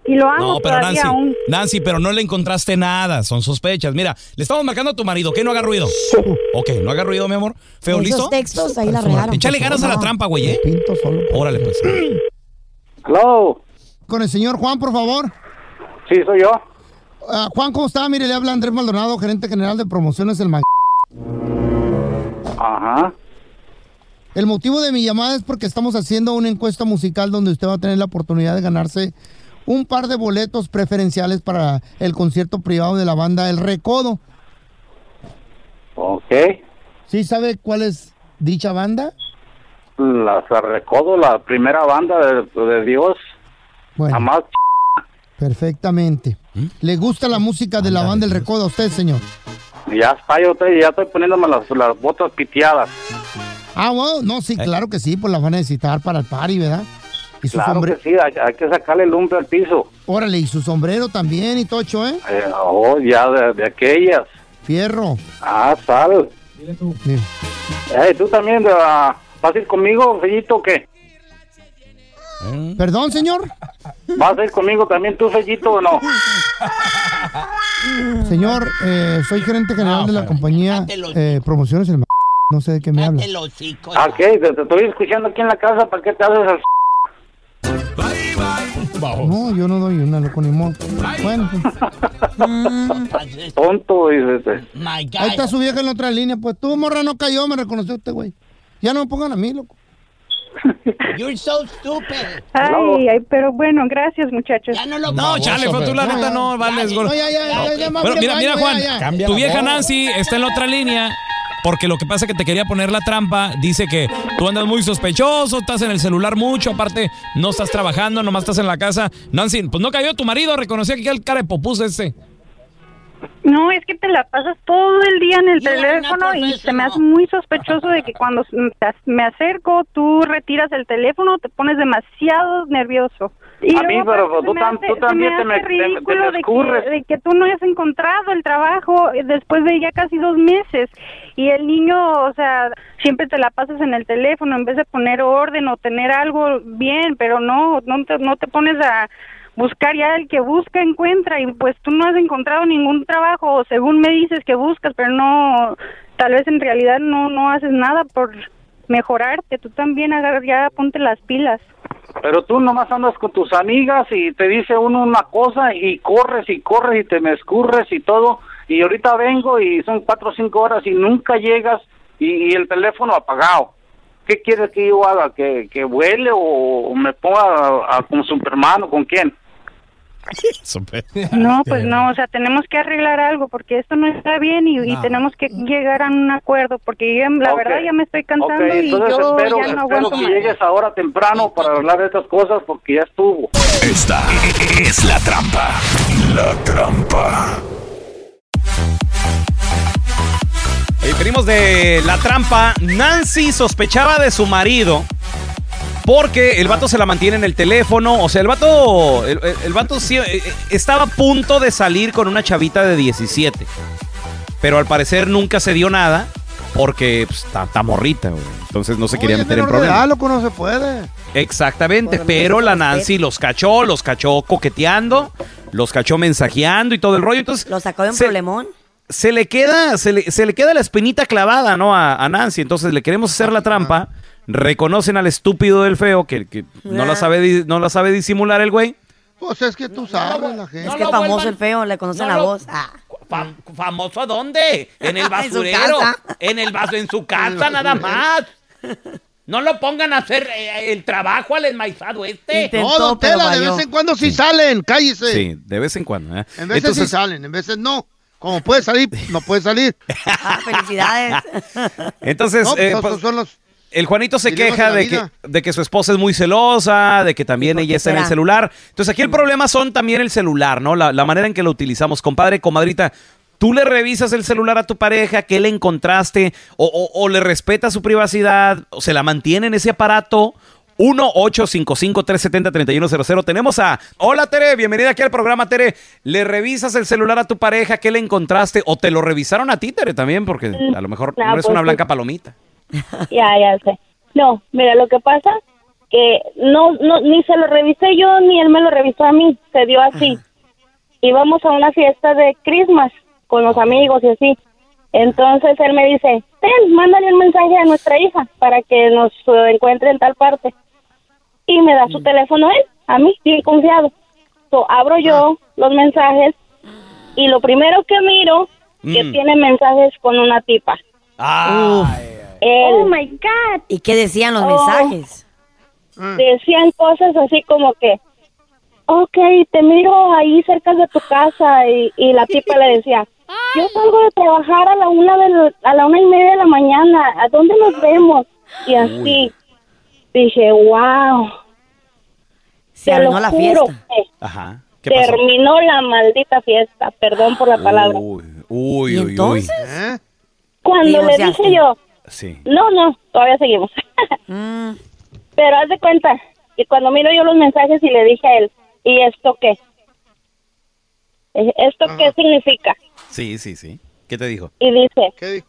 Speaker 16: Y lo amo
Speaker 4: No, pero
Speaker 16: todavía
Speaker 4: Nancy,
Speaker 16: aún.
Speaker 4: Nancy, pero no le encontraste nada, son sospechas. Mira, le estamos marcando a tu marido, que no haga ruido. Ok, no haga ruido, mi amor. Feo,
Speaker 6: Esos
Speaker 4: ¿listo?
Speaker 6: textos ahí la regaron.
Speaker 4: Échale ganas a la trampa, güey, ¿eh?
Speaker 8: Pinto solo.
Speaker 4: Órale, pues.
Speaker 13: Hello.
Speaker 8: Con el señor Juan, por favor.
Speaker 13: Sí, soy yo.
Speaker 8: Ah, Juan, ¿cómo está? Mire, le habla Andrés Maldonado, gerente general de promociones del Mag.
Speaker 13: Ajá.
Speaker 8: El motivo de mi llamada es porque estamos haciendo una encuesta musical donde usted va a tener la oportunidad de ganarse un par de boletos preferenciales para el concierto privado de la banda El Recodo.
Speaker 13: Ok.
Speaker 8: ¿Sí sabe cuál es dicha banda?
Speaker 13: La Recodo, la primera banda de, de Dios.
Speaker 8: Bueno,
Speaker 13: Jamás.
Speaker 8: perfectamente. ¿Le gusta la música de la banda El Recodo a usted, señor?
Speaker 13: Ya está, yo estoy, ya estoy poniéndome las, las botas piteadas.
Speaker 8: Ah, bueno, no, sí, claro que sí, pues la van a necesitar para el party, ¿verdad? Y su
Speaker 13: Claro
Speaker 8: sombrero.
Speaker 13: que sí, hay, hay que sacarle el lumbre al piso.
Speaker 8: Órale, y su sombrero también y tocho, ¿eh?
Speaker 13: Eh, oh, ya de, de aquellas.
Speaker 8: Fierro.
Speaker 13: Ah, sal.
Speaker 8: Sí.
Speaker 13: Eh, ¿Tú también ah, vas a ir conmigo, Fellito, o qué?
Speaker 8: ¿Perdón, señor?
Speaker 13: ¿Vas a ir conmigo también tú, Fellito, o no?
Speaker 8: Señor, eh, soy gerente general de la compañía eh, Promociones El No sé de qué me habla.
Speaker 13: Ah, ¿qué? Te, te estoy escuchando aquí en la casa, ¿para qué te haces al...
Speaker 8: No, yo no doy una, loco, ni modo. Bueno,
Speaker 13: tonto? Dice,
Speaker 8: ahí está su vieja en la otra línea. Pues tú, morra, no cayó, me reconoció usted, güey. Ya no me pongan a mí, loco.
Speaker 5: You're so stupid.
Speaker 16: Ay, ay, pero bueno, gracias muchachos.
Speaker 5: Ya no lo
Speaker 4: No, chale, fue tú la
Speaker 8: No,
Speaker 4: neta, no, vales, gol.
Speaker 8: No, ya, ya, ya, ya, más
Speaker 4: Bueno, mira, mira,
Speaker 8: ya,
Speaker 4: Juan, tu vieja. Nancy está en la otra línea. Porque lo que pasa es que te quería poner la trampa. Dice que tú andas muy sospechoso, estás en el celular mucho, aparte no estás trabajando, nomás estás en la casa. Nancy, pues no cayó tu marido, reconocía que el cara de popus ese.
Speaker 16: No, es que te la pasas todo el día en el
Speaker 5: You are
Speaker 16: teléfono y se me hace muy sospechoso de que cuando me acerco, tú retiras el teléfono, te pones demasiado nervioso. Y
Speaker 13: A mí, pero tú
Speaker 16: me hace-
Speaker 13: también te me-
Speaker 16: hace
Speaker 13: te me- te
Speaker 16: de que- de que tú no hayas encontrado el trabajo eh, después de ya casi dos meses. Y el niño, o sea, siempre te la pasas en el teléfono en vez de poner orden o tener algo bien, pero no, no te, no te pones a buscar ya el que busca encuentra. Y pues tú no has encontrado ningún trabajo o según me dices que buscas pero no tal vez en realidad no no haces nada por mejorarte. Tú también agarra, ya ponte las pilas
Speaker 13: Pero tú nomás andas con tus amigas y te dice uno una cosa y corres y corres y te me escurres y todo. Y ahorita vengo y son cuatro o cinco horas y nunca llegas y, el teléfono apagado. ¿Qué quieres que yo haga? ¿Que, que vuele o, o me ponga a- a- con Superman o con quién?
Speaker 16: no pues no o sea tenemos que arreglar algo porque esto no está bien y, y tenemos que llegar a un acuerdo porque yo, la verdad ya me estoy cansando y
Speaker 13: entonces
Speaker 16: yo
Speaker 13: espero,
Speaker 16: ya no
Speaker 13: espero
Speaker 16: aguanto
Speaker 13: que
Speaker 16: más
Speaker 13: llegues ahora temprano para hablar de estas cosas porque ya estuvo.
Speaker 2: Esta es la trampa. La trampa.
Speaker 4: Y venimos de la trampa. Nancy sospechaba de su marido porque el vato se la mantiene en el teléfono. O sea, el vato, el, vato sí, eh, eh, estaba a punto de salir con una chavita de 17. Pero al parecer nunca se dio nada porque pues, está está morrita, güey. Entonces no se quería meter en problemas.
Speaker 8: loco, no se puede.
Speaker 4: Exactamente,
Speaker 6: Por
Speaker 4: pero la. Nancy los cachó, los cachó coqueteando, los cachó mensajeando y todo el rollo. Entonces,
Speaker 6: Lo sacó de un
Speaker 4: se-
Speaker 6: problemón.
Speaker 4: se le queda, se le, se le queda la espinita clavada, ¿no? A, a Nancy. Entonces le queremos hacer la trampa. Reconocen al estúpido del feo que, que no, la sabe, no la sabe disimular el güey.
Speaker 8: Pues es que tú sabes, la gente.
Speaker 6: Es
Speaker 5: No
Speaker 6: que famoso
Speaker 5: vuelvan-
Speaker 6: el feo, le conocen
Speaker 5: no
Speaker 6: la
Speaker 5: lo-
Speaker 6: voz. Ah.
Speaker 5: Fam- ¿Famoso a dónde? En el
Speaker 6: En su
Speaker 5: basurero.
Speaker 6: casa.
Speaker 5: en el vaso, en su casa nada más. No lo pongan a hacer eh, el trabajo al enmaizado este.
Speaker 8: No, don Tela, de vez en cuando sí, salen, cállese.
Speaker 4: Sí, de vez en cuando. ¿eh?
Speaker 8: En veces sí
Speaker 4: Entonces,
Speaker 8: salen, en veces no. Como puede salir, no puede salir.
Speaker 6: Ah, felicidades.
Speaker 4: entonces
Speaker 8: No,
Speaker 4: eh,
Speaker 8: pues,
Speaker 4: pues,
Speaker 8: esos son los
Speaker 4: el Juanito se queja
Speaker 8: de
Speaker 4: que, de que su esposa es muy celosa, de que también ella está en el celular. Entonces aquí el problema son también el celular, ¿no? La, la manera en que lo utilizamos. Compadre, comadrita, ¿tú le revisas el celular a tu pareja? ¿Qué le encontraste? ¿O, o- o le respeta su privacidad? ¿O se la mantiene en ese aparato? 1-855-370-3100. Tenemos a... Hola, Tere. Bienvenida aquí al programa, Tere. ¿Le revisas el celular a tu pareja? ¿Qué le encontraste? ¿O te lo revisaron a ti, Tere, también? Porque a lo mejor
Speaker 17: No,
Speaker 4: no eres
Speaker 17: pues
Speaker 4: una
Speaker 17: sí.
Speaker 4: blanca palomita.
Speaker 17: Ya, ya sé. No, mira, lo que pasa que no, no, ni se lo revisé yo, ni él me lo revisó a mí. Se dio así. Íbamos a una fiesta de Christmas con los amigos y así. Entonces él me dice, ten, mándale un mensaje a nuestra hija para que nos eh, encuentre en tal parte. Y me da su teléfono él, a mí, bien confiado. So, abro yo los mensajes y lo primero que miro, que
Speaker 6: Mm.
Speaker 17: tiene mensajes con una tipa. Oh my God.
Speaker 6: ¿Y qué decían los
Speaker 17: Oh.
Speaker 6: mensajes?
Speaker 17: Decían cosas así como que, ok, te miro ahí cerca de tu casa y, y la tipa le decía, yo salgo de trabajar a la una de la- a la una y media de la mañana, ¿a dónde nos vemos? Y así dije, wow.
Speaker 6: Se
Speaker 17: Te lo
Speaker 6: la
Speaker 17: juro
Speaker 6: fiesta.
Speaker 17: que
Speaker 4: Ajá. ¿Qué pasó?
Speaker 17: terminó la maldita fiesta, perdón por la palabra.
Speaker 4: Uy, uy,
Speaker 6: ¿Y
Speaker 4: uy,
Speaker 6: entonces?
Speaker 8: ¿Eh?
Speaker 17: Cuando le dije yo.
Speaker 4: Sí.
Speaker 17: No, no, todavía seguimos.
Speaker 6: Mm,
Speaker 17: Pero haz de cuenta que cuando miro yo los mensajes y le dije a él, ¿y esto qué? Eh, ¿Esto qué significa?
Speaker 4: Sí, sí, sí. ¿Qué te dijo?
Speaker 17: Y dice,
Speaker 8: ¿Qué dijo?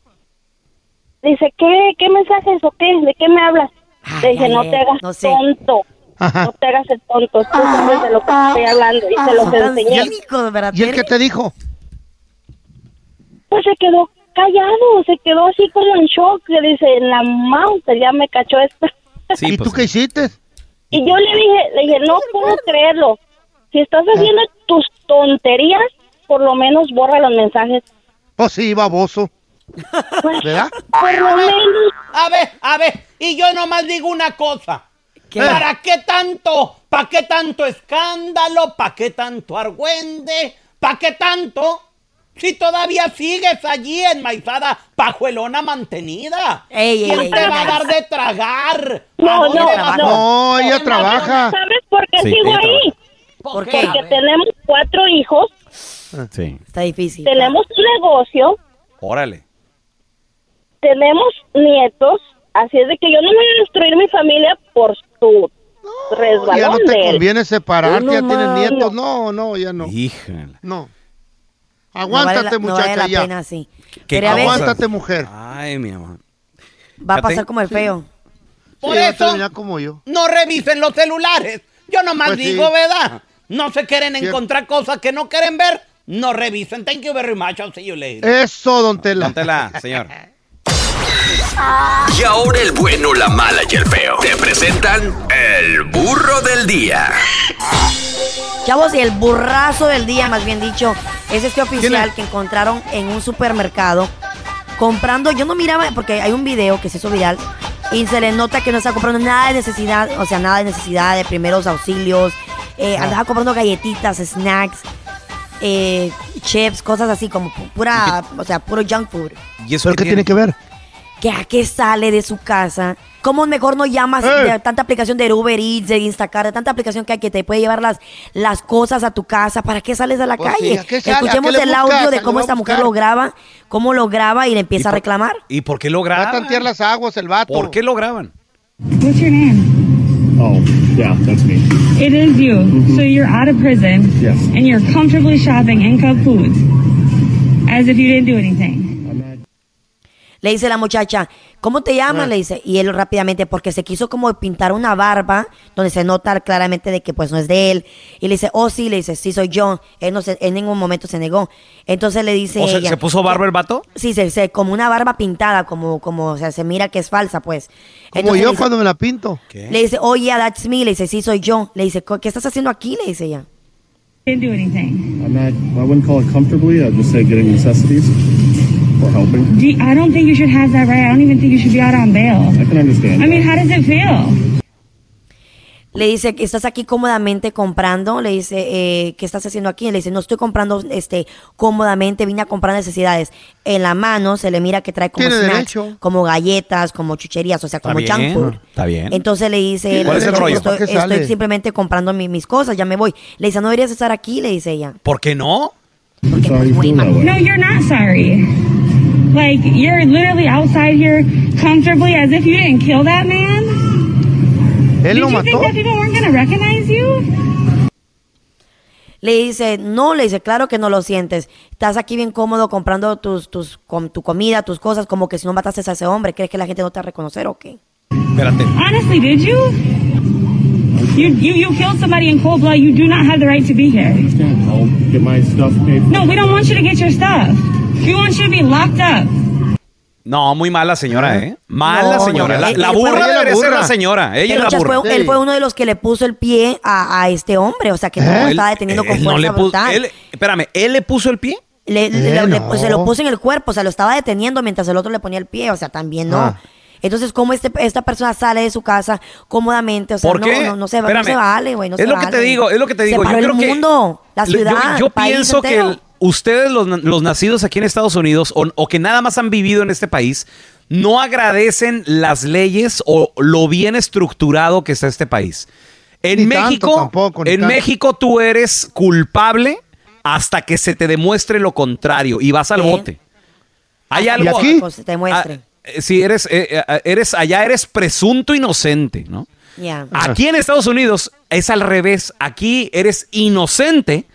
Speaker 17: dice, ¿qué, qué mensajes o qué? ¿De qué me hablas? le dije,
Speaker 6: ay,
Speaker 17: no te hagas
Speaker 6: no sé.
Speaker 17: tonto, no te hagas el tonto, tú sabes de lo que estoy hablando y se los
Speaker 6: son tan
Speaker 17: enseñé.
Speaker 6: cínicos, ¿verdad,
Speaker 8: ¿Y él
Speaker 6: Tere?
Speaker 8: qué te dijo?
Speaker 17: Pues se quedó callado, se quedó así como en shock, le dice, la mouse ya me cachó esta.
Speaker 4: Sí,
Speaker 8: ¿Y
Speaker 4: pues,
Speaker 8: tú qué hiciste?
Speaker 17: Y yo le dije, le dije, no puedo creerlo. Si estás haciendo tus tonterías, por lo menos borra los mensajes.
Speaker 8: Oh, sí, baboso. ¿Verdad?
Speaker 17: Por lo menos.
Speaker 5: A ver, a ver, y yo nomás digo una cosa.
Speaker 6: ¿Qué?
Speaker 5: ¿Para qué tanto? ¿Para qué tanto escándalo? ¿Para qué tanto argüende? ¿Para qué tanto? Si todavía sigues allí enmaizada, pajuelona mantenida.
Speaker 6: Ey,
Speaker 5: ¿Quién
Speaker 6: ey,
Speaker 5: te
Speaker 6: ey,
Speaker 5: va a dar de tragar?
Speaker 17: No,
Speaker 5: ¿A dónde
Speaker 17: no,
Speaker 5: vas?
Speaker 6: no.
Speaker 8: No, ella trabaja.
Speaker 17: ¿Sabes por qué
Speaker 4: Sí,
Speaker 17: sigo ahí?
Speaker 6: ¿Por qué?
Speaker 17: Porque tenemos cuatro hijos,
Speaker 4: sí.
Speaker 6: Está difícil.
Speaker 17: tenemos un negocio,
Speaker 4: Órale.
Speaker 17: tenemos nietos, así es de que yo no voy a destruir mi familia por su
Speaker 8: Ya
Speaker 17: resbalón
Speaker 8: no
Speaker 17: de
Speaker 8: te
Speaker 17: él.
Speaker 8: conviene separarte,
Speaker 17: No,
Speaker 8: ya tienes
Speaker 17: no,
Speaker 8: nietos.
Speaker 17: no.
Speaker 8: No, no, ya no.
Speaker 4: Híjole.
Speaker 8: No.
Speaker 6: No vale
Speaker 8: Aguántate,
Speaker 6: no
Speaker 8: muchacha,
Speaker 6: vale la
Speaker 8: ya.
Speaker 6: pena así.
Speaker 4: ¿Qué
Speaker 6: Pero a veces
Speaker 8: Aguántate, mujer.
Speaker 4: Ay, mi amor.
Speaker 6: va a pasar como el feo.
Speaker 5: Por
Speaker 8: Sí, va a
Speaker 5: eso,
Speaker 8: terminar como yo.
Speaker 5: no revisen los celulares. Yo nomás
Speaker 8: Pues sí.
Speaker 5: digo, ¿verdad? No se quieren
Speaker 8: Cierto.
Speaker 5: encontrar cosas que no quieren ver. No revisen. Thank you very much. I'll see you later.
Speaker 8: Eso, don Tela.
Speaker 4: Póntela, señor.
Speaker 18: Y ahora el bueno, la mala y el feo. Te presentan el burro del día.
Speaker 6: Chavos, y el burrazo del día, más bien dicho, es este oficial
Speaker 8: es?
Speaker 6: que encontraron en un supermercado comprando. Yo no miraba, porque hay un video que se hizo viral y se le nota que no está comprando nada de necesidad, o sea, nada de necesidad de primeros auxilios. Eh, andaba comprando galletitas, snacks, eh, chips, cosas así como pu- pura, o sea, puro junk food.
Speaker 4: ¿Y eso
Speaker 8: ¿Pero qué tiene que ver?
Speaker 6: Que a qué sale de su casa. ¿Cómo mejor no llamas
Speaker 8: ¡Eh!
Speaker 6: de tanta aplicación de Uber Eats, de Instacart, de tanta aplicación que hay que te puede llevar las, las cosas a tu casa? ¿Para qué sales a la
Speaker 8: Pues
Speaker 6: calle?
Speaker 8: sí, ¿a qué sale? ¿A
Speaker 6: Escuchemos
Speaker 8: qué le
Speaker 6: el
Speaker 8: buscas?
Speaker 6: audio de
Speaker 8: ¿A
Speaker 6: cómo esta
Speaker 8: a
Speaker 6: mujer lo graba, cómo lo graba y le empieza a
Speaker 4: por-
Speaker 6: reclamar.
Speaker 4: ¿Y por qué lo
Speaker 8: Va a
Speaker 4: graban?
Speaker 8: tantear las aguas el vato.
Speaker 4: ¿Por qué lo graban?
Speaker 19: What's your name?
Speaker 20: Oh, yeah, that's me.
Speaker 19: It is you. So you're out of prison
Speaker 20: Yes.
Speaker 19: and you're comfortably shopping in Cub Foods as if you didn't do anything.
Speaker 6: Le dice la muchacha, ¿cómo te llamas?
Speaker 8: Ah.
Speaker 6: Le dice, y él rápidamente, porque se quiso como pintar una barba, donde se nota claramente de que pues no es de él. Y le dice, oh sí, le dice, sí soy yo. Él no se, en ningún momento se negó. Entonces le dice
Speaker 4: ¿O se,
Speaker 6: ella,
Speaker 4: se puso barba el vato?
Speaker 6: Sí, se, se- como una barba pintada, como, como, o sea, se mira que es falsa, pues.
Speaker 8: Como
Speaker 6: Entonces
Speaker 8: yo
Speaker 6: le dice-
Speaker 8: cuando me la pinto.
Speaker 6: Le dice, oh yeah, that's me. Le dice, sí, soy yo. Le dice, "¿Co- ¿qué estás haciendo aquí? Le dice ella.
Speaker 19: Didn't do anything.
Speaker 20: I'm at, I wouldn't call it comfortably, I'd just say getting necessities. For helping.
Speaker 19: Do you- I don't think you should have that right. I don't even think you should be out on bail.
Speaker 20: I can understand.
Speaker 19: I mean, how does it feel?
Speaker 6: Le dice que estás aquí cómodamente comprando. Le dice, eh, ¿qué estás haciendo aquí? Le dice, no estoy comprando este cómodamente, vine a comprar necesidades. En la mano se le mira que trae como snacks,
Speaker 8: derecho.
Speaker 6: como galletas, como chucherías, o sea, como
Speaker 4: Está
Speaker 6: junk
Speaker 4: bien,
Speaker 6: food.
Speaker 4: está bien.
Speaker 6: Entonces le dice,
Speaker 4: ¿Cuál es el rollo?
Speaker 6: Estoy,
Speaker 8: ¿Para qué sale?
Speaker 6: estoy simplemente comprando mi- mis cosas, ya me voy. Le dice, no deberías estar aquí, le dice ella.
Speaker 4: ¿Por qué no?
Speaker 20: Feel that way.
Speaker 19: No, you're not sorry. Like, you're literally outside here comfortably as if you didn't kill that man.
Speaker 8: Él
Speaker 19: Did
Speaker 8: lo
Speaker 19: you think
Speaker 8: mató.
Speaker 19: that people weren't going to recognize you?
Speaker 6: Le dice, no, le dice, claro que no lo sientes. Estás aquí bien cómodo comprando tus, tus, com- tu comida, tus cosas, como que si no mataste a ese hombre, ¿crees que la gente no te va a reconocer o qué?
Speaker 4: Espérate.
Speaker 19: Honestly, did you? You, you, you killed somebody in cold blood. You do not have the right to be here.
Speaker 20: I'll get my stuff paid for.
Speaker 19: No, we don't want you to get your stuff. We want you to be locked up.
Speaker 4: No, muy mala señora, ¿eh? Mala
Speaker 6: No,
Speaker 4: señora.
Speaker 6: no,
Speaker 4: La, burra debería ser
Speaker 8: burra.
Speaker 4: la señora. Ella es la burra.
Speaker 6: fue, él fue uno de los que le puso el pie a, a este hombre, o sea que no lo
Speaker 4: Él-
Speaker 6: estaba deteniendo con
Speaker 4: él no
Speaker 6: fuerza
Speaker 4: le puso- él- espérame, ¿él le puso el pie?
Speaker 6: Le- le-
Speaker 8: Eh,
Speaker 6: le-
Speaker 8: no.
Speaker 6: pues, se lo puso en el cuerpo, o sea, lo estaba deteniendo mientras el otro le ponía el pie, o sea, también no.
Speaker 8: Ah.
Speaker 6: Entonces, ¿cómo este, esta persona sale de su casa cómodamente? O sea,
Speaker 4: ¿Por
Speaker 6: no,
Speaker 4: qué?
Speaker 6: no, no se, va- no se vale, güey. No
Speaker 4: es
Speaker 6: se
Speaker 4: lo que te digo, es lo que te digo.
Speaker 6: Se paró
Speaker 4: yo
Speaker 6: el
Speaker 4: creo que
Speaker 6: mundo, la ciudad,
Speaker 4: Yo,
Speaker 6: el país
Speaker 4: pienso que el- ustedes, los, los nacidos aquí en Estados Unidos, o, o que nada más han vivido en este país, no agradecen las leyes o lo bien estructurado que está este país. En
Speaker 8: Ni tanto
Speaker 4: México,
Speaker 8: tampoco,
Speaker 4: en
Speaker 8: tanto.
Speaker 4: México tú eres culpable hasta que se te demuestre lo contrario y vas al bote. Hay algo.
Speaker 6: se te demuestre.
Speaker 4: Ah, eh, si eres, eh, eh, eres allá eres presunto inocente, ¿no? Aquí en Estados Unidos es al revés. Aquí eres inocente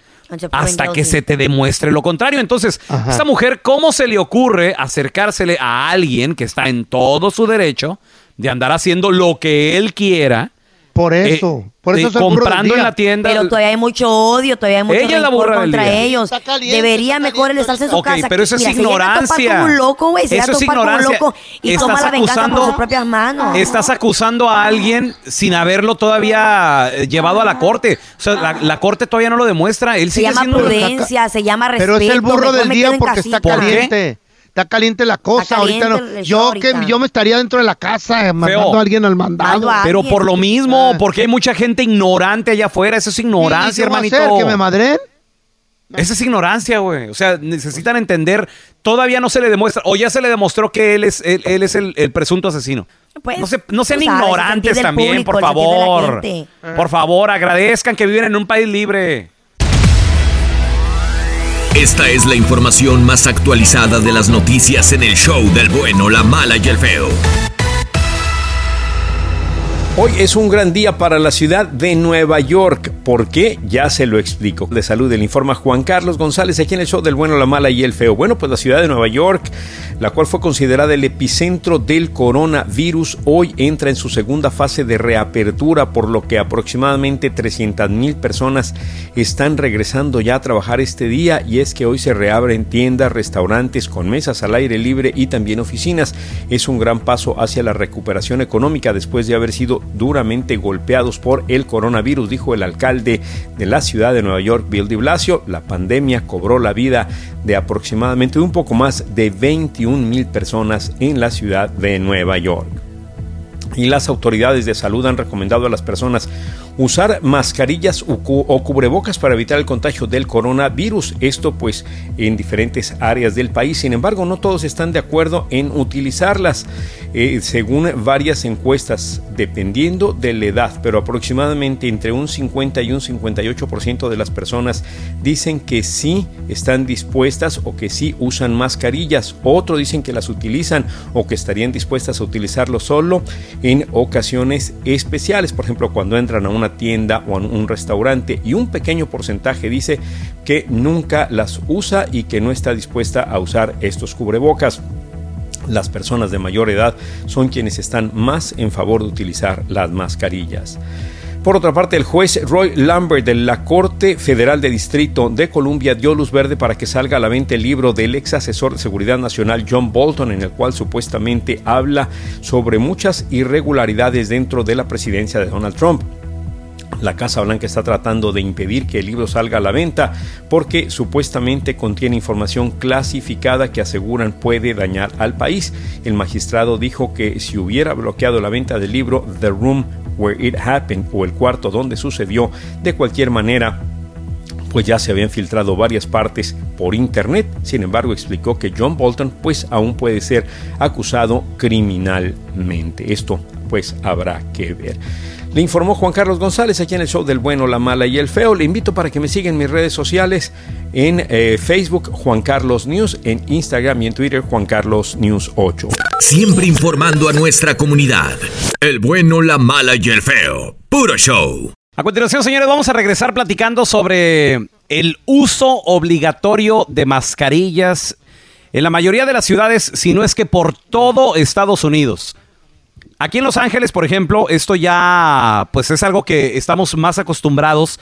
Speaker 4: hasta que se te demuestre lo contrario. Entonces,
Speaker 8: Ajá.
Speaker 4: esta mujer, ¿cómo se le ocurre acercársele a alguien que está en todo su derecho de andar haciendo lo que él quiera?
Speaker 8: Por
Speaker 4: eh,
Speaker 8: eso. por eso
Speaker 4: de-
Speaker 8: es el burro del
Speaker 4: comprando en la tienda.
Speaker 6: Pero todavía hay mucho odio, todavía hay mucho
Speaker 4: Ella la burra
Speaker 6: contra
Speaker 4: día.
Speaker 6: ellos.
Speaker 8: Está caliente,
Speaker 6: Debería
Speaker 8: está
Speaker 6: mejor el
Speaker 8: caliente
Speaker 6: estarse en su
Speaker 4: Ok,
Speaker 6: casa.
Speaker 4: pero eso es
Speaker 6: Mira, se
Speaker 4: ignorancia.
Speaker 6: como un loco, güey.
Speaker 4: Eso es ignorancia.
Speaker 6: loco y
Speaker 4: Estás
Speaker 6: toma la venganza por
Speaker 4: acusando-
Speaker 6: sus propias manos.
Speaker 4: Estás acusando a alguien sin haberlo todavía eh, llevado a la corte. O sea, la, la corte todavía no lo demuestra. Él
Speaker 6: se
Speaker 4: sigue
Speaker 6: llama prudencia, se llama respeto.
Speaker 8: Pero es el burro del día porque está.
Speaker 4: ¿Por qué?
Speaker 8: Está caliente la cosa
Speaker 6: caliente
Speaker 8: ahorita. No. Yo que yo me estaría dentro de la casa eh, mandando a alguien al mandado.
Speaker 4: Pero por lo mismo,
Speaker 8: Ah.
Speaker 4: porque hay mucha gente ignorante allá afuera. Eso es ignorancia,
Speaker 8: ¿Y a
Speaker 4: hermanito.
Speaker 8: hacer? ¿Que me madren?
Speaker 4: Esa es ignorancia, güey. O sea, necesitan entender. Todavía no se le demuestra, o ya se le demostró que él es, él, él es el, el presunto asesino.
Speaker 6: Pues,
Speaker 4: no, se- no sean
Speaker 6: sabes,
Speaker 4: ignorantes también,
Speaker 6: público,
Speaker 4: por favor. Por favor, agradezcan que viven en un país libre.
Speaker 2: Esta es la información más actualizada de las noticias en el show del bueno, la mala y el feo.
Speaker 3: Hoy es un gran día para la ciudad de Nueva York. ¿Por qué? Ya se lo explico. De salud, le informa Juan Carlos González aquí en el show del bueno, la mala y el feo. Bueno, pues la ciudad de Nueva York, la cual fue considerada el epicentro del coronavirus, hoy entra en su segunda fase de reapertura, por lo que aproximadamente 300 mil personas están regresando ya a trabajar este día. Y es que hoy se reabren tiendas, restaurantes con mesas al aire libre y también oficinas. Es un gran paso hacia la recuperación económica después de haber sido duramente golpeados por el coronavirus, dijo el alcalde de la ciudad de Nueva York, Bill de Blasio. La pandemia cobró la vida de aproximadamente un poco más de 21 mil personas en la ciudad de Nueva York. Y las autoridades de salud han recomendado a las personas usar mascarillas o, cu o cubrebocas para evitar el contagio del coronavirus. Esto pues en diferentes áreas del país. Sin embargo, no todos están de acuerdo en utilizarlas. Eh, según varias encuestas, dependiendo de la edad, pero aproximadamente entre un 50 y un 58% de las personas dicen que sí están dispuestas o que sí usan mascarillas. Otros dicen que las utilizan o que estarían dispuestas a utilizarlo solo en ocasiones especiales, por ejemplo, cuando entran a una tienda o a un restaurante y un pequeño porcentaje dice que nunca las usa y que no está dispuesta a usar estos cubrebocas. Las personas de mayor edad son quienes están más en favor de utilizar las mascarillas. Por otra parte, el juez Roy Lambert de la Corte Federal de Distrito de Columbia dio luz verde para que salga a la venta el libro del ex asesor de seguridad nacional John Bolton, en el cual supuestamente habla sobre muchas irregularidades dentro de la presidencia de Donald Trump. La Casa Blanca está tratando de impedir que el libro salga a la venta porque supuestamente contiene información clasificada que aseguran puede dañar al país. El magistrado dijo que si hubiera bloqueado la venta del libro The Room Where It Happened o el cuarto donde sucedió, de cualquier manera pues ya se habían filtrado varias partes por internet. Sin embargo, explicó que John Bolton pues aún puede ser acusado criminalmente. Esto pues habrá que ver. Le informó Juan Carlos González aquí en el show del bueno, la mala y el feo. Le invito para que me sigan en mis redes sociales en eh, Facebook Juan Carlos News, en Instagram y en Twitter Juan Carlos News 8.
Speaker 2: Siempre informando a nuestra comunidad. El bueno, la mala y el feo. Puro show.
Speaker 4: A continuación, señores, vamos a regresar platicando sobre el uso obligatorio de mascarillas en la mayoría de las ciudades, si no es que por todo Estados Unidos. Aquí en Los Ángeles, por ejemplo, esto ya pues es algo que estamos más acostumbrados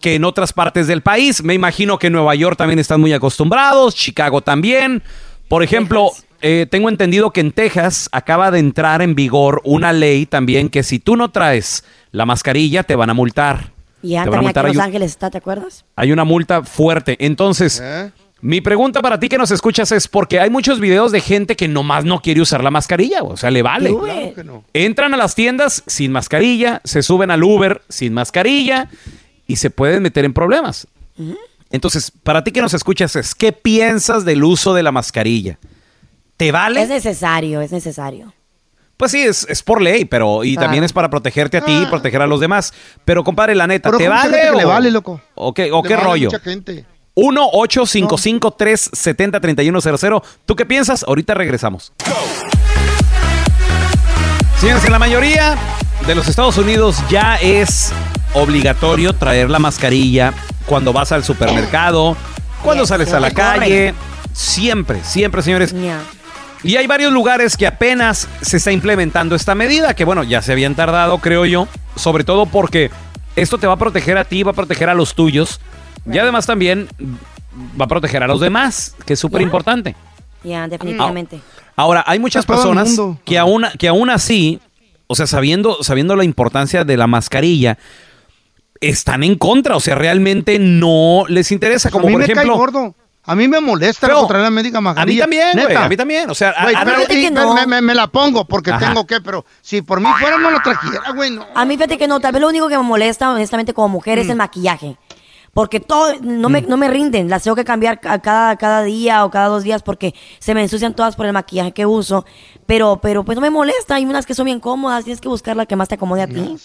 Speaker 4: que en otras partes del país. Me imagino que en Nueva York también están muy acostumbrados, Chicago también. Por ejemplo, eh, tengo entendido que en Texas acaba de entrar en vigor una ley también que si tú no traes la mascarilla te van a multar.
Speaker 6: Ya
Speaker 4: Te van a
Speaker 6: también aquí
Speaker 4: multar.
Speaker 6: en Los Ángeles está, ¿te acuerdas?
Speaker 4: hay una multa fuerte. Entonces, mi pregunta para ti que nos escuchas es porque hay muchos videos de gente que nomás no quiere usar la mascarilla, o sea, le vale.
Speaker 8: Claro que no.
Speaker 4: Entran a las tiendas sin mascarilla, se suben al Uber sin mascarilla y se pueden meter en problemas. Entonces, para ti que nos escuchas es, ¿qué piensas del uso de la mascarilla? ¿Te vale?
Speaker 6: Es necesario, es necesario.
Speaker 4: Pues sí, es, es por ley, pero y
Speaker 6: Claro.
Speaker 4: también es para protegerte a ti y proteger a los demás. Pero compadre, la neta,
Speaker 8: Pero
Speaker 4: ¿te vale
Speaker 8: gente que
Speaker 4: o,
Speaker 8: le vale, loco.
Speaker 4: o qué, o
Speaker 8: Le
Speaker 4: qué
Speaker 8: vale
Speaker 4: rollo?
Speaker 8: mucha gente.
Speaker 4: 1-855-370-3100. ¿Tú qué piensas? Ahorita regresamos. Señores, en la mayoría de los Estados Unidos ya es obligatorio traer la mascarilla cuando vas al supermercado, cuando sales a la calle. Siempre, siempre, señores. Y hay varios lugares que apenas se está implementando esta medida, que bueno, ya se habían tardado, creo yo, sobre todo porque esto te va a proteger a ti, va a proteger a los tuyos, y además también va a proteger a los demás, que es súper importante.
Speaker 6: Ya, definitivamente.
Speaker 4: Ahora, hay muchas
Speaker 6: A
Speaker 4: personas que aún, que aún así, o sea, sabiendo, sabiendo la importancia de la mascarilla, están en contra, o sea, realmente no les interesa, como
Speaker 8: a mí
Speaker 4: por
Speaker 8: me
Speaker 4: ejemplo...
Speaker 8: cae gordo. A mí me molesta
Speaker 4: Feo.
Speaker 8: loco, traer la médica mascarilla.
Speaker 4: también, güey,
Speaker 8: Neta.
Speaker 4: a mí también, o sea, a-
Speaker 8: Güey,
Speaker 4: a-
Speaker 8: pero-
Speaker 6: no.
Speaker 8: me, me- me la pongo porque
Speaker 6: Ajá.
Speaker 8: tengo que, pero si por mí fuera no la trajera, güey, no.
Speaker 6: A mí fíjate que no, tal vez lo único que me molesta honestamente como mujer
Speaker 8: Mm.
Speaker 6: es el maquillaje. Porque todo, no me, no me rinden, las tengo que cambiar ca- cada, cada día o cada dos días porque se me ensucian todas por el maquillaje que uso. Pero, pero pues no me molesta, hay unas que son bien cómodas, tienes que buscar la que más te acomode a ti.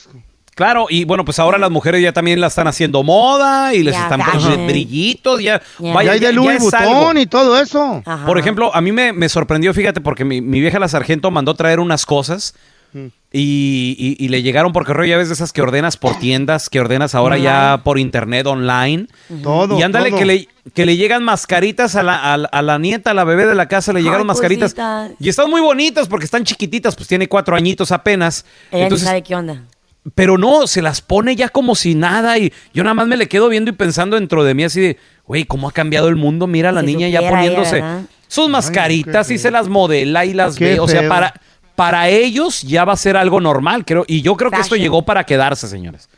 Speaker 4: Claro, y bueno, pues ahora las mujeres ya también la están haciendo moda y les
Speaker 6: Ya,
Speaker 4: están poniendo brillitos, ya.
Speaker 8: Ya.
Speaker 4: Vaya,
Speaker 8: Ya hay de Louis Vuitton y todo eso.
Speaker 4: Por ejemplo, a mí me, me sorprendió, fíjate, porque mi, mi vieja la sargento mandó traer unas cosas y, y- y le llegaron por correo, ya ves de esas que ordenas por tiendas, que ordenas ahora ya por internet, online.
Speaker 8: Todo,
Speaker 4: Y ándale,
Speaker 8: todo.
Speaker 4: que le, que le llegan mascaritas a la, a la- a la nieta, a la bebé de la casa, le llegaron
Speaker 6: Ay,
Speaker 4: mascaritas.
Speaker 6: cositas.
Speaker 4: Y están muy bonitas porque están chiquititas, pues tiene cuatro añitos apenas.
Speaker 6: Ella
Speaker 4: Entonces,
Speaker 6: ni sabe qué onda.
Speaker 4: pero no, se las pone ya como si nada y yo nada más me le quedo viendo y pensando dentro de mí así de, güey, ¿cómo ha cambiado el mundo? Mira a la
Speaker 6: Si
Speaker 4: niña ya
Speaker 6: ella,
Speaker 4: poniéndose sus mascaritas y se las modela y las
Speaker 8: Qué
Speaker 4: ve. O sea,
Speaker 8: feo.
Speaker 4: para, para ellos ya va a ser algo normal, creo. Y yo creo que esto llegó para quedarse, señores.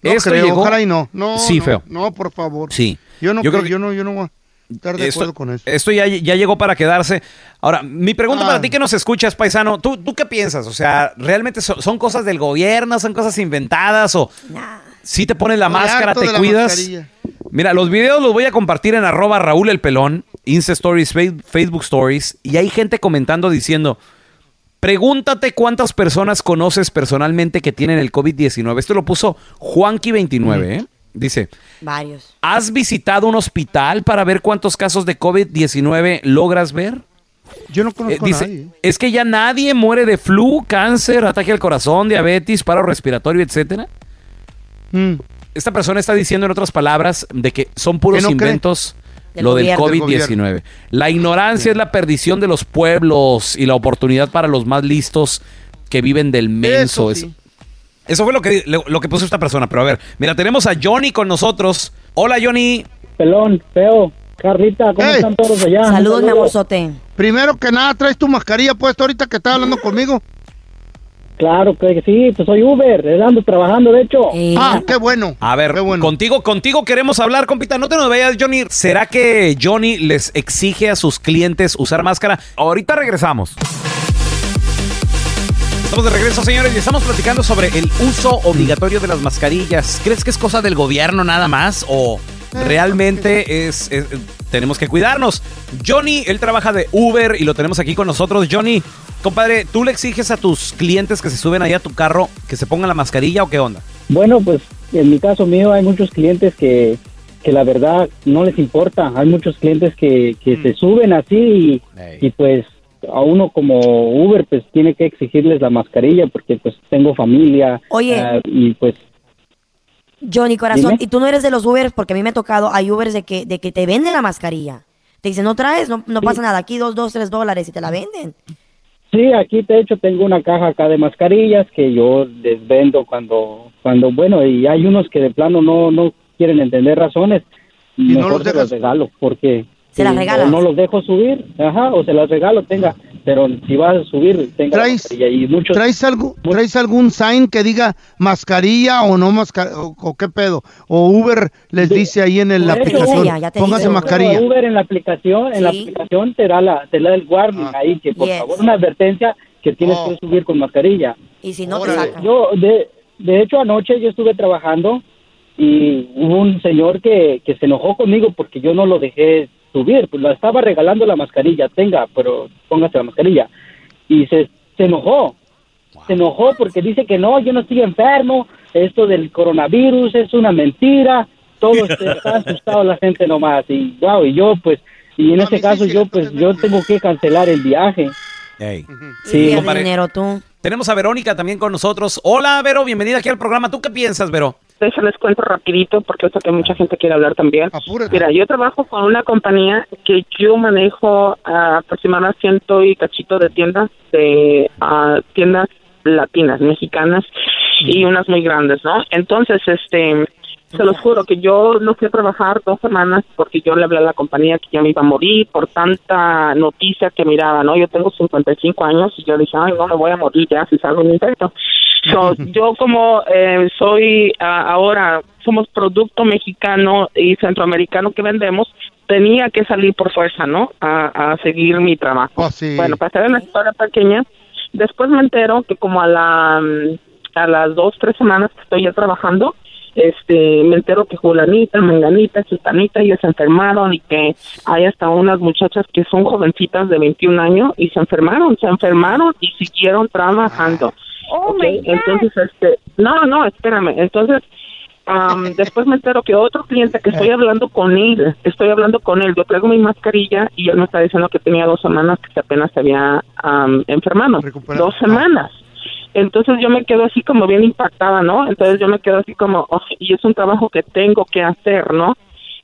Speaker 8: No
Speaker 4: esto
Speaker 8: creo,
Speaker 4: llegó...
Speaker 8: ojalá y no. No,
Speaker 4: Sí,
Speaker 8: no,
Speaker 4: feo.
Speaker 8: No, por favor.
Speaker 4: Sí.
Speaker 8: Yo no,
Speaker 4: Yo
Speaker 8: creo,
Speaker 4: creo que-
Speaker 8: yo no, yo no voy a estar de
Speaker 4: Esto,
Speaker 8: acuerdo con eso.
Speaker 4: esto ya, ya llegó para quedarse. Ahora, mi pregunta
Speaker 8: Ah.
Speaker 4: para ti que nos escuchas, paisano, ¿tú, ¿tú qué piensas? O sea, ¿realmente so- son, cosas del gobierno? ¿Son cosas inventadas? ¿O si te pones la
Speaker 8: Estoy
Speaker 4: máscara, te cuidas?
Speaker 8: mascarilla.
Speaker 4: Mira, los videos los voy a compartir en arroba Raúl el Pelón, Insta Stories, Facebook Stories, y hay gente comentando diciendo, pregúntate cuántas personas conoces personalmente que tienen el COVID-19. Esto lo puso Juanqui29, ¿eh? Dice,
Speaker 6: Varios.
Speaker 4: ¿has visitado un hospital para ver cuántos casos de COVID-19 logras ver?
Speaker 8: Yo no
Speaker 4: Eh,
Speaker 8: conozco
Speaker 4: dice,
Speaker 8: a nadie.
Speaker 4: es que ya nadie muere de flu, cáncer, ataque al corazón, diabetes, paro respiratorio, etcétera.
Speaker 8: Mm.
Speaker 4: Esta persona está diciendo en otras palabras de que son puros
Speaker 8: Que no cree.
Speaker 4: inventos
Speaker 6: Del
Speaker 4: lo del
Speaker 6: gobierno.
Speaker 8: Del
Speaker 4: COVID-19. La ignorancia es la perdición de los pueblos y la oportunidad para los más listos que viven del menso.
Speaker 8: Eso
Speaker 4: Es-
Speaker 8: sí.
Speaker 4: Eso fue lo que, lo, lo que puso esta persona. Pero a ver, mira, tenemos a Johnny con nosotros. Hola, Johnny.
Speaker 13: Pelón, feo, Carlita, ¿cómo
Speaker 8: Hey.
Speaker 13: están todos allá?
Speaker 6: Saludos, mi.
Speaker 8: Primero que nada, traes tu mascarilla puesta ahorita que estás hablando conmigo.
Speaker 21: Claro que sí, pues soy Uber, eh, ando trabajando, de hecho.
Speaker 8: Ah, qué bueno.
Speaker 4: A ver, contigo, contigo queremos hablar, compita. No te nos vayas, Johnny. ¿Será que Johnny les exige a sus clientes usar máscara? Ahorita regresamos. Estamos de regreso, señores, y estamos platicando sobre el uso obligatorio de las mascarillas. ¿Crees que es cosa del gobierno nada más o realmente es, es- tenemos que cuidarnos? Johnny, él trabaja de Uber y lo tenemos aquí con nosotros. Johnny, compadre, ¿tú le exiges a tus clientes que se suben ahí a tu carro que se pongan la mascarilla o qué onda?
Speaker 21: Bueno, pues en mi caso mío hay muchos clientes que, que la verdad no les importa. Hay muchos clientes que, que
Speaker 4: Mm.
Speaker 21: se suben así y, y pues a uno como Uber pues tiene que exigirles la mascarilla porque pues tengo familia.
Speaker 6: Oye.
Speaker 21: ah, y pues
Speaker 6: Johnny, corazón,
Speaker 21: Dime.
Speaker 6: y tú no eres de los Ubers, porque a mí me ha tocado, hay Ubers de que, de que te venden la mascarilla. Te dicen, no traes, no, no pasa nada, aquí dos, dos, tres dólares y te la venden.
Speaker 21: Sí, aquí de hecho tengo una caja acá de mascarillas que yo les vendo cuando, cuando bueno, y hay unos que de plano no, no quieren entender razones.
Speaker 8: no
Speaker 21: Mejor
Speaker 8: los
Speaker 21: se los regalo porque
Speaker 6: ¿Se las
Speaker 21: eh,
Speaker 6: regalas?
Speaker 21: o no los dejo subir, ajá, o se las regalo, tenga, pero si vas a subir, tenga la
Speaker 8: ¿Traes,
Speaker 21: mascarilla y muchos
Speaker 8: ¿traes, algo, ¿Traes algún sign que diga mascarilla o no mascarilla? O, o qué pedo? ¿O Uber les dice ahí en el- la aplicación, póngase mascarilla?
Speaker 21: Uber en la aplicación, en la aplicación te da la, te da el warning
Speaker 8: Ah.
Speaker 21: ahí que por
Speaker 6: Yes.
Speaker 21: favor una advertencia que tienes
Speaker 8: Oh.
Speaker 21: que subir con mascarilla.
Speaker 6: Y si no te sacan.
Speaker 21: Yo de, de hecho anoche yo estuve trabajando y hubo un señor que, que se enojó conmigo porque yo no lo dejé subir, pues lo estaba regalando la mascarilla, tenga, pero póngase la mascarilla. Y se, se enojó, se enojó porque dice que no, yo no estoy enfermo, esto del coronavirus es una mentira, todo está está asustado la gente nomás. Y wow, y yo pues, y en este caso yo pues yo tengo que cancelar el viaje.
Speaker 4: Ey.
Speaker 21: Sí,
Speaker 6: dinero tú.
Speaker 4: Tenemos a Verónica también con nosotros. Hola, Vero, bienvenida aquí al programa. ¿Tú qué piensas, Vero?
Speaker 22: les cuento rapidito porque esto que mucha gente quiere hablar también. Mira, yo trabajo con una compañía que yo manejo ah, aproximadamente ciento y cachito de tiendas, de ah, tiendas latinas, mexicanas y unas muy grandes, ¿no? Entonces, este, se los juro que yo no fui a trabajar dos semanas porque yo le hablé a la compañía que ya me iba a morir por tanta noticia que miraba, ¿no? Yo tengo 55 años y yo dije, ay, no me voy a morir ya si salgo un infecto. So, yo como eh, soy ah, ahora, somos producto mexicano y centroamericano que vendemos, tenía que salir por fuerza, ¿no? A, a seguir mi trabajo. Bueno, para hacer una historia pequeña, después me entero que como a la a las dos, tres semanas que estoy ya trabajando, este, me entero que Julanita, Menganita, Chutanita, ellos se enfermaron y que hay hasta unas muchachas que son jovencitas de 21 años y se enfermaron, se enfermaron y siguieron trabajando. Ok, Entonces, este, no, no, espérame. Entonces, después me entero que otro cliente que estoy hablando con él, estoy hablando con él, yo traigo mi mascarilla y él me está diciendo que tenía dos semanas que apenas se había enfermado. Dos semanas. Entonces yo me quedo así como bien impactada, ¿no? Entonces yo me quedo así como, "Oh, y es un trabajo que tengo que hacer, ¿no?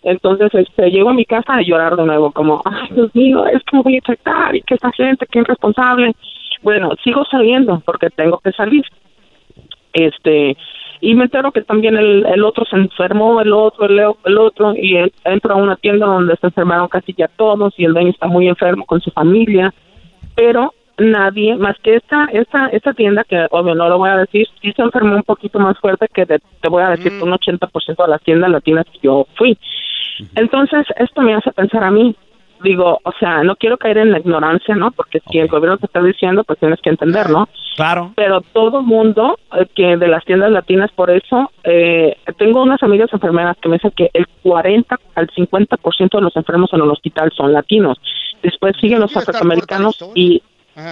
Speaker 22: Entonces, este, llego a mi casa a llorar de nuevo, como, ay, Dios mío, es que me voy a infectar y que esta gente, que irresponsable. Bueno, sigo saliendo porque tengo que salir. Este, y me entero que también el, el otro se enfermó, el otro, el, el otro, y él entro a una tienda donde se enfermaron casi ya todos y el dueño está muy enfermo con su familia, pero nadie más que esta esta esta tienda que obvio no lo voy a decir sí se enfermó un poquito más fuerte que de- te voy a decir que un 80% de las tiendas latinas que yo fui. Entonces esto me hace pensar a mí. Digo o sea no quiero caer en la ignorancia no porque si el gobierno te está diciendo pues tienes que entender no
Speaker 4: Claro.
Speaker 22: pero todo mundo eh, que de las tiendas latinas por eso eh, tengo unas amigas enfermeras que me dicen que el 40 al 50% de los enfermos en el hospital son latinos. Después siguen los afroamericanos y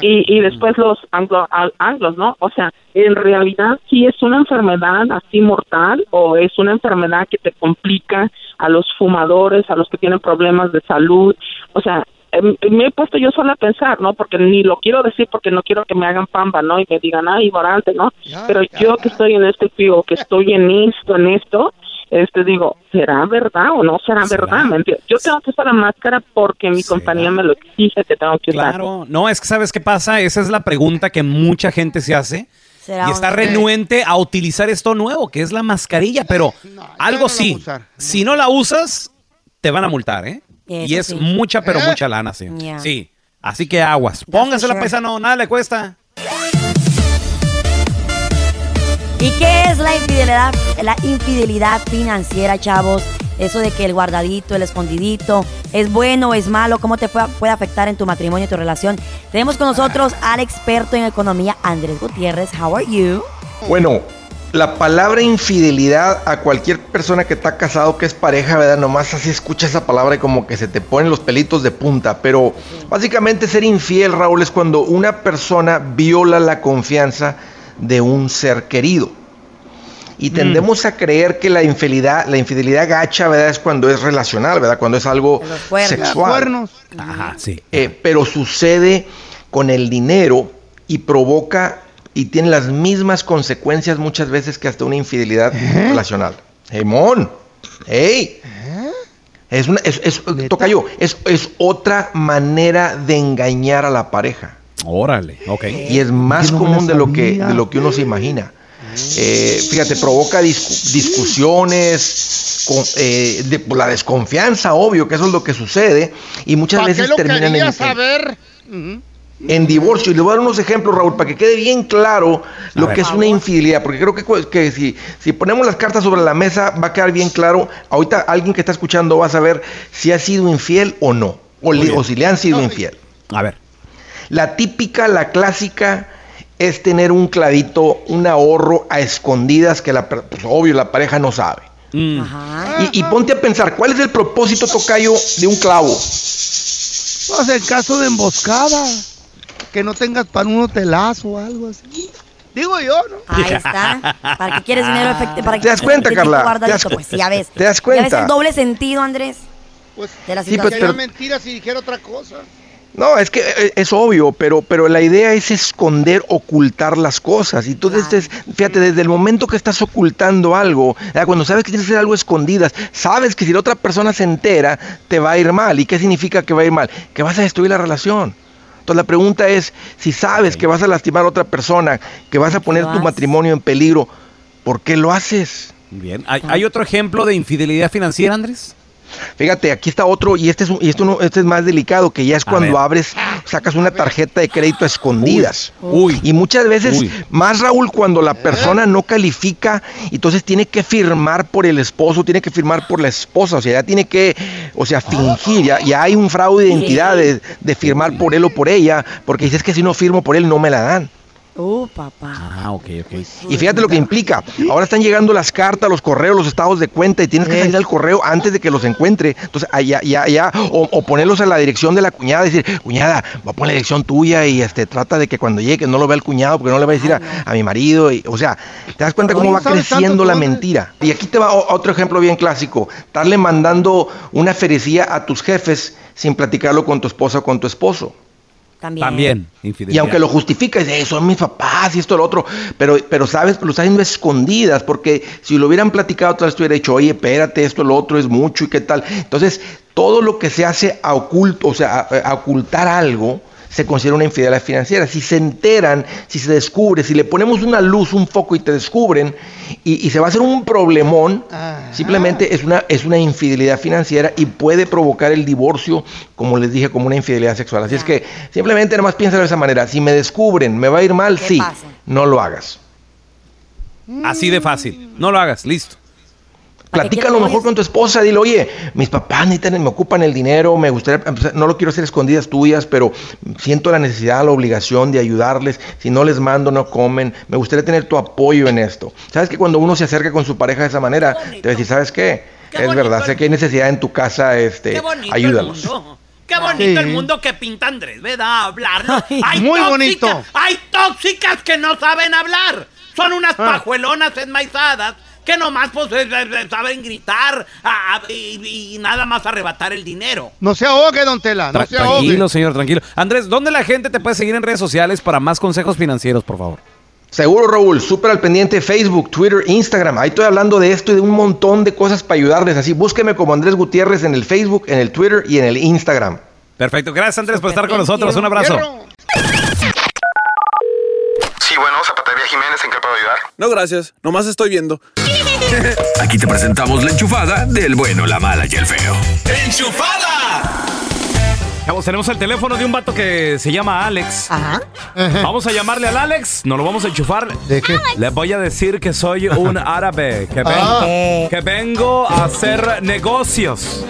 Speaker 22: y, y después los anglo, anglos, ¿no? O sea, en realidad sí es una enfermedad así mortal o es una enfermedad que te complica a los fumadores, a los que tienen problemas de salud. O sea, em, me he puesto yo sola a pensar, ¿no? Porque ni lo quiero decir porque no quiero que me hagan pamba, ¿no? Y me digan, ay, ignorante, ¿no? Pero yo que estoy en este field, que estoy en esto, en esto, este digo, ¿será verdad o no será, verdad? Yo tengo que usar la máscara porque mi compañía me lo exige que tengo que usar.
Speaker 4: Claro, no, es que sabes qué pasa, esa es la pregunta que mucha gente se hace
Speaker 6: ¿Será
Speaker 4: y está renuente a utilizar esto nuevo, que es la mascarilla, pero algo sí, si no la usas, te van a multar, ¿eh?
Speaker 6: Eso
Speaker 4: y es
Speaker 6: sí.
Speaker 4: mucha, pero
Speaker 6: ¿Eh?
Speaker 4: mucha lana, sí.
Speaker 6: Yeah.
Speaker 4: Sí, así que aguas. Póngasela,
Speaker 6: sure.
Speaker 4: paisano, nada le cuesta.
Speaker 6: ¿Y qué es la infidelidad, la infidelidad financiera, chavos? Eso de que el guardadito, el escondidito, es bueno o es malo, cómo te puede, afectar en tu matrimonio, tu relación. Tenemos con nosotros al experto en economía, Andrés Gutiérrez. How are you?
Speaker 23: Bueno, la palabra infidelidad a cualquier persona que está casado, que es pareja, ¿verdad? Nomás así escucha esa palabra y como que se te ponen los pelitos de punta. Pero básicamente ser infiel, Raúl, es cuando una persona viola la confianza de un ser querido. Y tendemos a creer que la infidelidad, la infidelidad gacha, ¿verdad? Es cuando es relacional, ¿verdad? Cuando es algo
Speaker 8: cuernos.
Speaker 23: sexual.
Speaker 8: Cuernos.
Speaker 4: Ajá, sí.
Speaker 23: Eh, pero sucede con el dinero y provoca y tiene las mismas consecuencias muchas veces que hasta una infidelidad relacional. Hey, mon. Hey. Es una, es, es- toca yo, es, es otra manera de engañar a la pareja.
Speaker 4: Órale, ok.
Speaker 23: Y es más
Speaker 8: no
Speaker 23: común de lo que de lo que uno se imagina. Eh, fíjate, provoca discu- discusiones, con, eh, de- por la desconfianza, obvio, que eso es lo que sucede, y muchas
Speaker 8: ¿Para qué
Speaker 23: veces
Speaker 8: lo
Speaker 23: terminan en,
Speaker 8: saber?
Speaker 23: En divorcio. Y le voy a dar unos ejemplos, Raúl, para que quede bien claro lo
Speaker 4: ver.
Speaker 23: que es una infidelidad. Porque creo que, si, si ponemos las cartas sobre la mesa, va a quedar bien claro. Ahorita alguien que está escuchando va a saber si ha sido infiel o no. O, le- o si le han sido infiel.
Speaker 4: A ver.
Speaker 23: La típica, la clásica, es tener un clavito, un ahorro a escondidas que la, per- pues, obvio la pareja no sabe.
Speaker 4: Mm.
Speaker 23: Y, y ponte a pensar, ¿cuál es el propósito, Tocayo, de un clavo?
Speaker 8: Pues en caso de emboscada, que no tengas para un hotelazo o algo así. Digo yo, ¿no?
Speaker 6: Ahí está. ¿Para qué quieres dinero efectivo? ¿Para
Speaker 23: ¿Te das cuenta, Carla?
Speaker 6: guardadito?
Speaker 23: ¿Te das-
Speaker 6: Pues ya ves.
Speaker 23: te das
Speaker 6: Ya ves
Speaker 23: cuenta?
Speaker 6: el doble sentido, Andrés.
Speaker 8: Pues
Speaker 6: de la
Speaker 23: Sí, pues,
Speaker 6: situación.
Speaker 23: pero-
Speaker 8: sería mentira si dijera otra cosa.
Speaker 23: No, es que eh, es obvio, pero, pero la idea es esconder, ocultar las cosas. Y tú desde, fíjate, desde el momento que estás ocultando algo, ¿verdad? cuando sabes que tienes que hacer algo escondidas, sabes que si la otra persona se entera, te va a ir mal. ¿Y qué significa que va a ir mal? Que vas a destruir la relación. Entonces la pregunta es, si sabes que vas a lastimar a otra persona, que vas a poner tu
Speaker 6: haces?
Speaker 23: matrimonio en peligro, ¿por qué lo haces?
Speaker 4: Bien. ¿Hay, hay otro ejemplo de infidelidad financiera, Andrés?
Speaker 23: Fíjate, aquí está otro, y este es, un- y esto no- este es más delicado, que ya es cuando abres, sacas una tarjeta de crédito a escondidas.
Speaker 4: Uy.
Speaker 23: Y muchas veces,
Speaker 4: Uy.
Speaker 23: más Raúl, cuando la persona no califica, entonces tiene que firmar por el esposo, tiene que firmar por la esposa, o sea, ya tiene que, o sea, fingir, ya, ya hay un fraude de identidad de, de firmar por él o por ella, porque dices que si no firmo por él no me la dan.
Speaker 6: Uh, papá.
Speaker 4: Ah, ok, ok.
Speaker 23: Y fíjate lo que implica. Ahora están llegando las cartas, los correos, los estados de cuenta y tienes que salir al correo antes de que los encuentre. Entonces, allá, ya, ya, o, o ponerlos a la dirección de la cuñada, decir, cuñada, voy a poner la dirección tuya y este trata de que cuando llegue no lo vea el cuñado porque no le va a decir a, a mi marido. Y, o sea, te das cuenta cómo va
Speaker 8: ¿sabes tanto
Speaker 23: creciendo la mentira. Y aquí te va otro ejemplo bien clásico. Estarle mandando una ferecía a tus jefes sin platicarlo con tu esposa o con tu esposo.
Speaker 6: También.
Speaker 4: También, infidelidad.
Speaker 23: Y aunque lo justifica, dice, "Eh, son mis papás y esto, lo otro, pero, pero sabes, lo está haciendo escondidas, porque si lo hubieran platicado, otra vez te hubiera dicho, oye, espérate, esto, lo otro es mucho y qué tal. Entonces, todo lo que se hace a oculto, o sea, a, a ocultar algo, se considera una infidelidad financiera. Si se enteran, si se descubre, si le ponemos una luz, un foco y te descubren, y, y se va a hacer un problemón, simplemente es una, es una infidelidad financiera y puede provocar el divorcio, como les dije, como una infidelidad sexual. Así es que simplemente nada más piensa de esa manera. Si me descubren, me va a ir mal, sí, no lo hagas.
Speaker 4: Así de fácil. No lo hagas, listo.
Speaker 23: Platica a lo mejor con tu esposa, dile, oye, mis papás necesitan, me ocupan el dinero, me gustaría, no lo quiero hacer escondidas tuyas, pero siento la necesidad, la obligación de ayudarles. Si no les mando, no comen. Me gustaría tener tu apoyo en esto. Sabes que cuando uno se acerca con su pareja de esa manera, te va a decir, ¿sabes qué? es verdad, sé que hay necesidad en tu casa, este,
Speaker 5: Qué bonito
Speaker 23: ayúdalos.
Speaker 5: el mundo. Qué bonito el mundo que pinta Andrés, ¿verdad? Hablar.
Speaker 8: Muy
Speaker 5: tóxicas-
Speaker 8: bonito.
Speaker 5: Hay tóxicas que no saben hablar. Son unas
Speaker 8: Ah.
Speaker 5: pajuelonas enmaizadas que nomás pues eh, eh, saben gritar ah, y, y nada más arrebatar el dinero.
Speaker 8: No se ahogue, don Tela, no
Speaker 4: Tra-
Speaker 8: se ahogue.
Speaker 4: tranquilo, señor, tranquilo. Andrés, ¿dónde la gente te puede seguir en redes sociales para más consejos financieros, por favor?
Speaker 23: Seguro, Raúl, súper al pendiente Facebook, Twitter, Instagram. Ahí estoy hablando de esto y de un montón de cosas para ayudarles. Así, búsqueme como Andrés Gutiérrez en el Facebook, en el Twitter y en el Instagram.
Speaker 4: Perfecto, gracias Andrés por estar con nosotros. Un abrazo.
Speaker 24: Sí, bueno, Jiménez, ¿en qué puedo ayudar?
Speaker 25: No, gracias. Nomás estoy viendo.
Speaker 2: Aquí te presentamos la enchufada del bueno, la mala y el feo.
Speaker 4: Chavos, tenemos el teléfono de un vato que se llama Alex.
Speaker 6: Ajá.
Speaker 4: Vamos a llamarle al Alex, nos lo vamos a enchufar.
Speaker 8: ¿De qué?
Speaker 4: Le voy a decir que soy un árabe, que,
Speaker 8: Ah.
Speaker 4: que vengo a hacer negocios.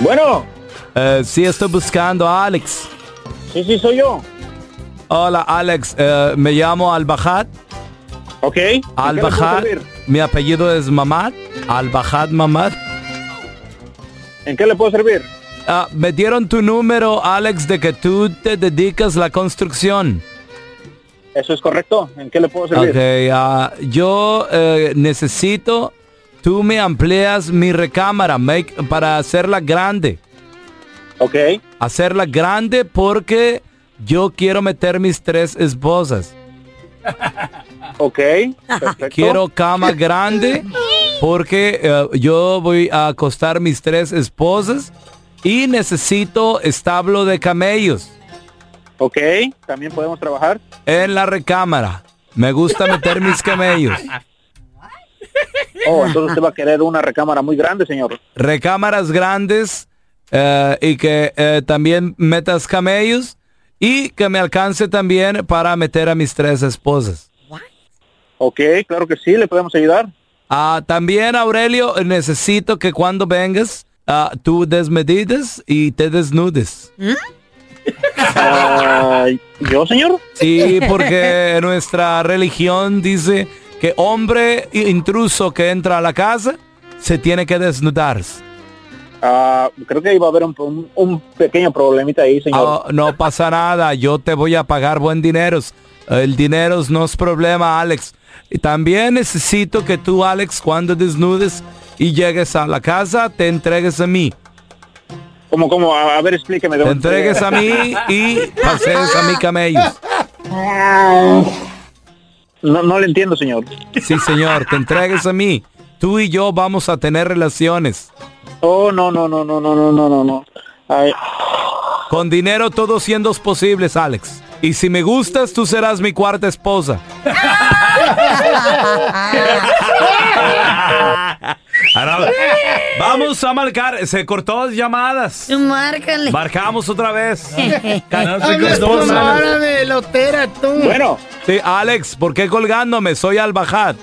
Speaker 26: Bueno.
Speaker 4: Eh, sí, estoy buscando a Alex.
Speaker 26: Sí, sí, soy yo.
Speaker 4: Hola, Alex. eh, me llamo Al-Bahad.
Speaker 26: Ok. ¿en qué le puedo
Speaker 4: Al-Bahad.
Speaker 26: servir?
Speaker 4: Mi apellido es Mamad. Al-Bahad Mamad.
Speaker 26: ¿En qué le puedo servir?
Speaker 4: Ah, me dieron tu número, Alex, de que tú te dedicas a la construcción.
Speaker 26: Eso es correcto. ¿En qué le puedo servir?
Speaker 4: Ok, ah, yo eh, necesito, tú me amplias mi recámara make- para hacerla grande.
Speaker 26: Ok.
Speaker 4: Hacerla grande porque yo quiero meter mis tres esposas.
Speaker 26: Ok. Perfecto.
Speaker 4: Quiero cama grande porque eh, yo voy a acostar mis tres esposas y necesito establo de camellos
Speaker 26: Ok. También podemos trabajar.
Speaker 4: en la recámara. Me gusta meter mis camellos.
Speaker 26: Oh, entonces usted va a querer una recámara muy grande, señor.
Speaker 4: recámaras grandes eh, y que eh, también metas camellos y que me alcance también para meter a mis tres esposas.
Speaker 26: Ok, claro que sí, le podemos ayudar.
Speaker 4: Ah, también, Aurelio, necesito que cuando vengas ah, tú desmedides y te desnudes.
Speaker 26: Ah, ¿Yo, señor?
Speaker 4: Sí, porque nuestra religión dice que hombre intruso que entra a la casa se tiene que desnudar.
Speaker 26: Ah, creo que iba a haber un, un- un pequeño problemita ahí, señor.
Speaker 4: Ah, no pasa nada, yo te voy a pagar buen dinero. El dinero no es problema, Alex. Y también necesito que tú, Alex, cuando desnudes y llegues a la casa, te entregues a mí.
Speaker 26: ¿Cómo, cómo? A, a ver, explíqueme.
Speaker 4: Te entregues a mí y pasees a mi camellos.
Speaker 26: No, no le entiendo, señor.
Speaker 4: Sí, señor, te entregues a mí. Tú y yo vamos a tener relaciones.
Speaker 26: Oh, no, no, no, no, no, no, no, no, no. Ay,
Speaker 4: Con dinero todo siendo posibles, Alex. Y si me gustas, tú serás mi cuarta esposa. Ahora, vamos a marcar. Se cortó las llamadas.
Speaker 6: Márcale.
Speaker 4: Marcamos otra vez.
Speaker 8: Árabe, lotera, tú.
Speaker 26: Bueno.
Speaker 4: Sí, Alex, ¿por qué colgándome? Soy Al-Bahad.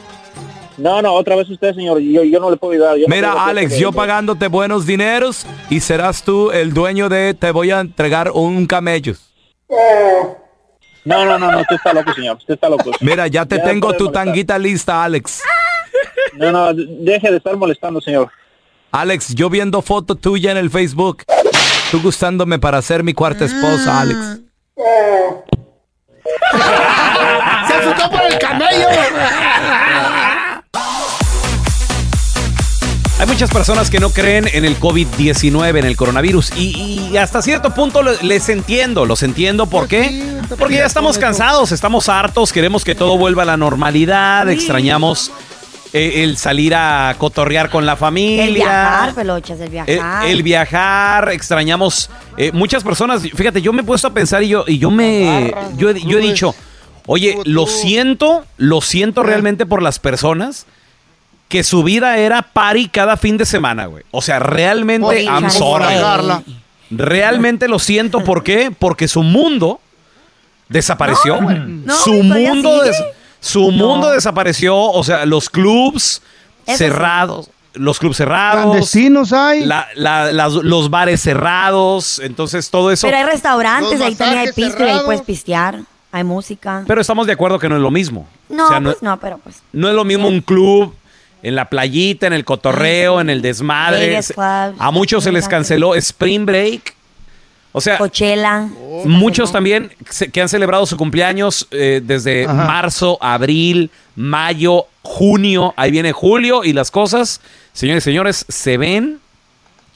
Speaker 26: No, no, otra vez usted, señor. Yo, yo no le puedo ayudar. Yo
Speaker 4: Mira, Alex, yo pagándote buenos dineros y serás tú el dueño de te voy a entregar un camello.
Speaker 26: No, no, no, no, usted está loco, señor. Usted está loco.
Speaker 4: Mira, ya te
Speaker 26: Ya
Speaker 4: tengo tu
Speaker 26: molestar.
Speaker 4: tanguita lista, Alex.
Speaker 26: No, no, deje de estar molestando, señor.
Speaker 4: Alex, yo viendo foto tuya en el Facebook. Tú gustándome para ser mi cuarta esposa, Alex.
Speaker 8: Se asustó por el camello.
Speaker 4: Hay muchas personas que no creen en el COVID-19, en el coronavirus. Y, y hasta cierto punto les entiendo, los entiendo. ¿Por qué? Porque ya estamos cansados, estamos hartos, queremos que todo vuelva a la normalidad, extrañamos eh, el salir a cotorrear con la familia.
Speaker 6: El viajar, pelochas, el
Speaker 4: El,
Speaker 6: viajar.
Speaker 4: el viajar, extrañamos eh, muchas personas. Fíjate, yo me he puesto a pensar y yo, y yo me. Yo he dicho, oye, lo siento, lo siento realmente por las personas que su vida era party cada fin de semana, güey. O sea, realmente,
Speaker 8: Por-
Speaker 4: I'm sorry.
Speaker 8: regarla.
Speaker 4: Realmente lo siento, ¿por qué? Porque su mundo desapareció.
Speaker 6: No,
Speaker 4: su mundo, des- su mundo desapareció, o sea, los clubs
Speaker 6: Eso sí.
Speaker 4: cerrados, los clubs cerrados,
Speaker 8: Clandestinos hay.
Speaker 4: la- la- las- los bares cerrados, entonces todo eso.
Speaker 6: Pero hay restaurantes,
Speaker 8: Los
Speaker 6: ahí también hay pisto y ahí puedes pistear. Hay música.
Speaker 4: Pero estamos de acuerdo que no es lo mismo.
Speaker 6: no,
Speaker 4: O sea, no,
Speaker 6: pues no, pero pues.
Speaker 4: no es lo mismo un club en la playita, en el cotorreo, en el desmadre. A muchos se les canceló Spring Break. O sea,
Speaker 6: Coachella.
Speaker 4: muchos también que han celebrado su cumpleaños eh, desde
Speaker 8: Ajá.
Speaker 4: marzo, abril, mayo, junio. Ahí viene julio y las cosas, señores y señores, se ven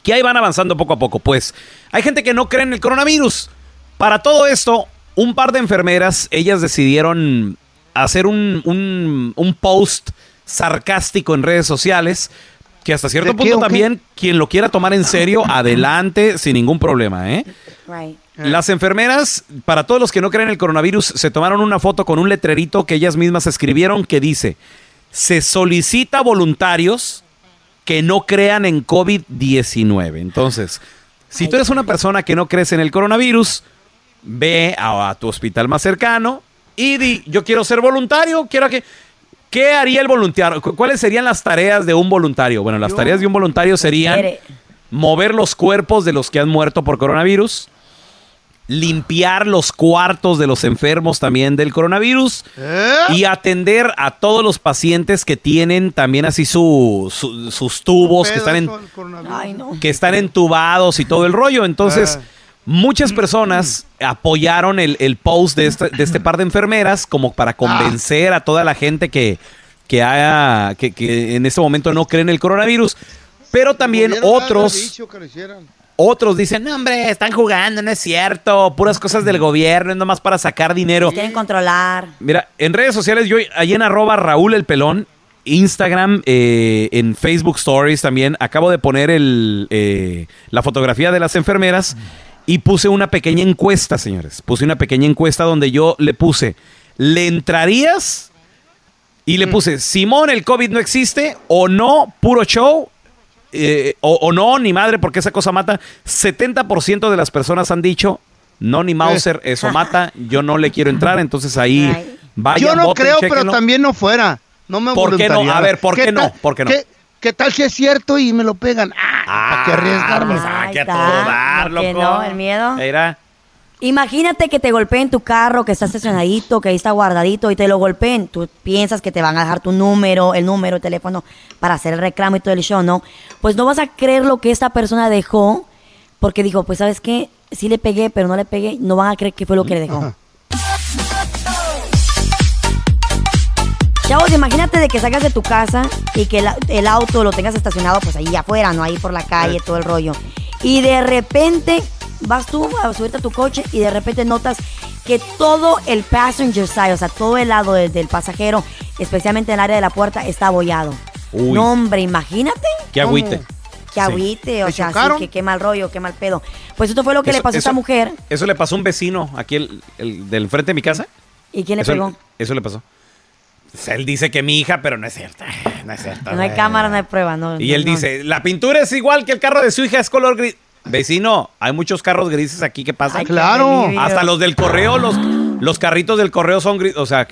Speaker 4: que ahí van avanzando poco a poco. Pues hay gente que no cree en el coronavirus. Para todo esto, un par de enfermeras, ellas decidieron hacer un, un- un post sarcástico en redes sociales. Que hasta cierto
Speaker 8: ¿De qué
Speaker 4: punto
Speaker 8: qué?
Speaker 4: también, quien lo quiera tomar en serio, adelante, sin ningún problema, ¿eh?
Speaker 6: Right.
Speaker 4: Las enfermeras, para todos los que no creen en el coronavirus, se tomaron una foto con un letrerito que ellas mismas escribieron que dice, se solicita voluntarios que no crean en COVID-19. Entonces, si tú eres una persona que no crees en el coronavirus, ve a, a tu hospital más cercano y di, yo quiero ser voluntario, quiero que... ¿Qué haría el voluntario? Cu- ¿Cuáles serían las tareas de un voluntario? Bueno, las tareas de un voluntario serían
Speaker 6: Quiere.
Speaker 4: mover los cuerpos de los que han muerto por coronavirus, limpiar los cuartos de los enfermos también del coronavirus y atender a todos los pacientes que tienen también así su- su- sus tubos que están en
Speaker 6: Ay, no.
Speaker 4: que están entubados y todo el rollo. Entonces, muchas personas apoyaron el, el post de este, de este par de enfermeras como para convencer a toda la gente que, que, haya, que, que en este momento no creen el coronavirus. Pero también otros, otros dicen, no, hombre, están jugando, no es cierto, puras cosas del gobierno, es nomás para sacar dinero.
Speaker 6: Quieren controlar.
Speaker 4: Mira, en redes sociales, yo ahí en arroba Raúl el Pelón, Instagram, eh, en Facebook Stories también, acabo de poner el, eh, la fotografía de las enfermeras y puse una pequeña encuesta, señores. Puse una pequeña encuesta donde yo le puse, ¿le entrarías? Y le puse, Simón, el COVID no existe, o no, puro show, eh, o, o no, ni madre, porque esa cosa mata. 70% de las personas han dicho, no, ni Mauser, eso mata, yo no le quiero entrar, entonces ahí vayan,
Speaker 8: Yo no
Speaker 4: voten,
Speaker 8: creo, pero también no fuera. No me
Speaker 4: ¿Por qué no? A ver, ¿por qué no? ¿Por qué no?
Speaker 8: ¿Qué, qué tal si es cierto y me lo pegan? Ah, ¿Para qué arriesgarme?
Speaker 4: pues, ah, que a todo dar,
Speaker 6: ¿Por qué
Speaker 4: loco.
Speaker 6: no? El miedo.
Speaker 4: Mira,
Speaker 6: Imagínate que te golpeen tu carro, que está estacionadito, que ahí está guardadito y te lo golpeen. Tú piensas que te van a dejar tu número, el número, el teléfono para hacer el reclamo y todo el show, ¿no? Pues no vas a creer lo que esta persona dejó porque dijo, pues ¿sabes qué? Sí le pegué, pero no le pegué. No van a creer que fue lo que le dejó. Chavos, imagínate de que salgas de tu casa y que el, el auto lo tengas estacionado pues ahí afuera, no ahí por la calle, todo el rollo. Y de repente vas tú a subirte a tu coche y de repente notas que todo el passenger side, o sea, todo el lado del, del pasajero, especialmente en el área de la puerta, está abollado.
Speaker 4: Uy.
Speaker 6: No, hombre, imagínate.
Speaker 4: Qué
Speaker 6: cómo-
Speaker 4: agüite.
Speaker 6: Qué
Speaker 4: Sí.
Speaker 6: agüite, o
Speaker 4: ¿Te
Speaker 6: sea, sí, que qué mal rollo, qué mal pedo. Pues esto fue lo que le
Speaker 4: Eso-
Speaker 6: pasó a esta mujer.
Speaker 4: Eso le pasó a un vecino aquí el, el del frente de mi casa.
Speaker 6: ¿Y quién le
Speaker 4: eso,
Speaker 6: pegó?
Speaker 4: Eso le pasó. Pues Él dice que mi hija, pero no es cierto. No es cierto.
Speaker 6: No hay cámara, no hay prueba, no.
Speaker 4: Y
Speaker 6: no,
Speaker 4: él
Speaker 6: no.
Speaker 4: dice, la pintura es igual que el carro de su hija, es color gris. Vecino, hay muchos carros grises aquí, ¿qué pasa?
Speaker 8: Ay, Claro.
Speaker 4: Hasta los del correo, los, los carritos del correo son grises. O sea,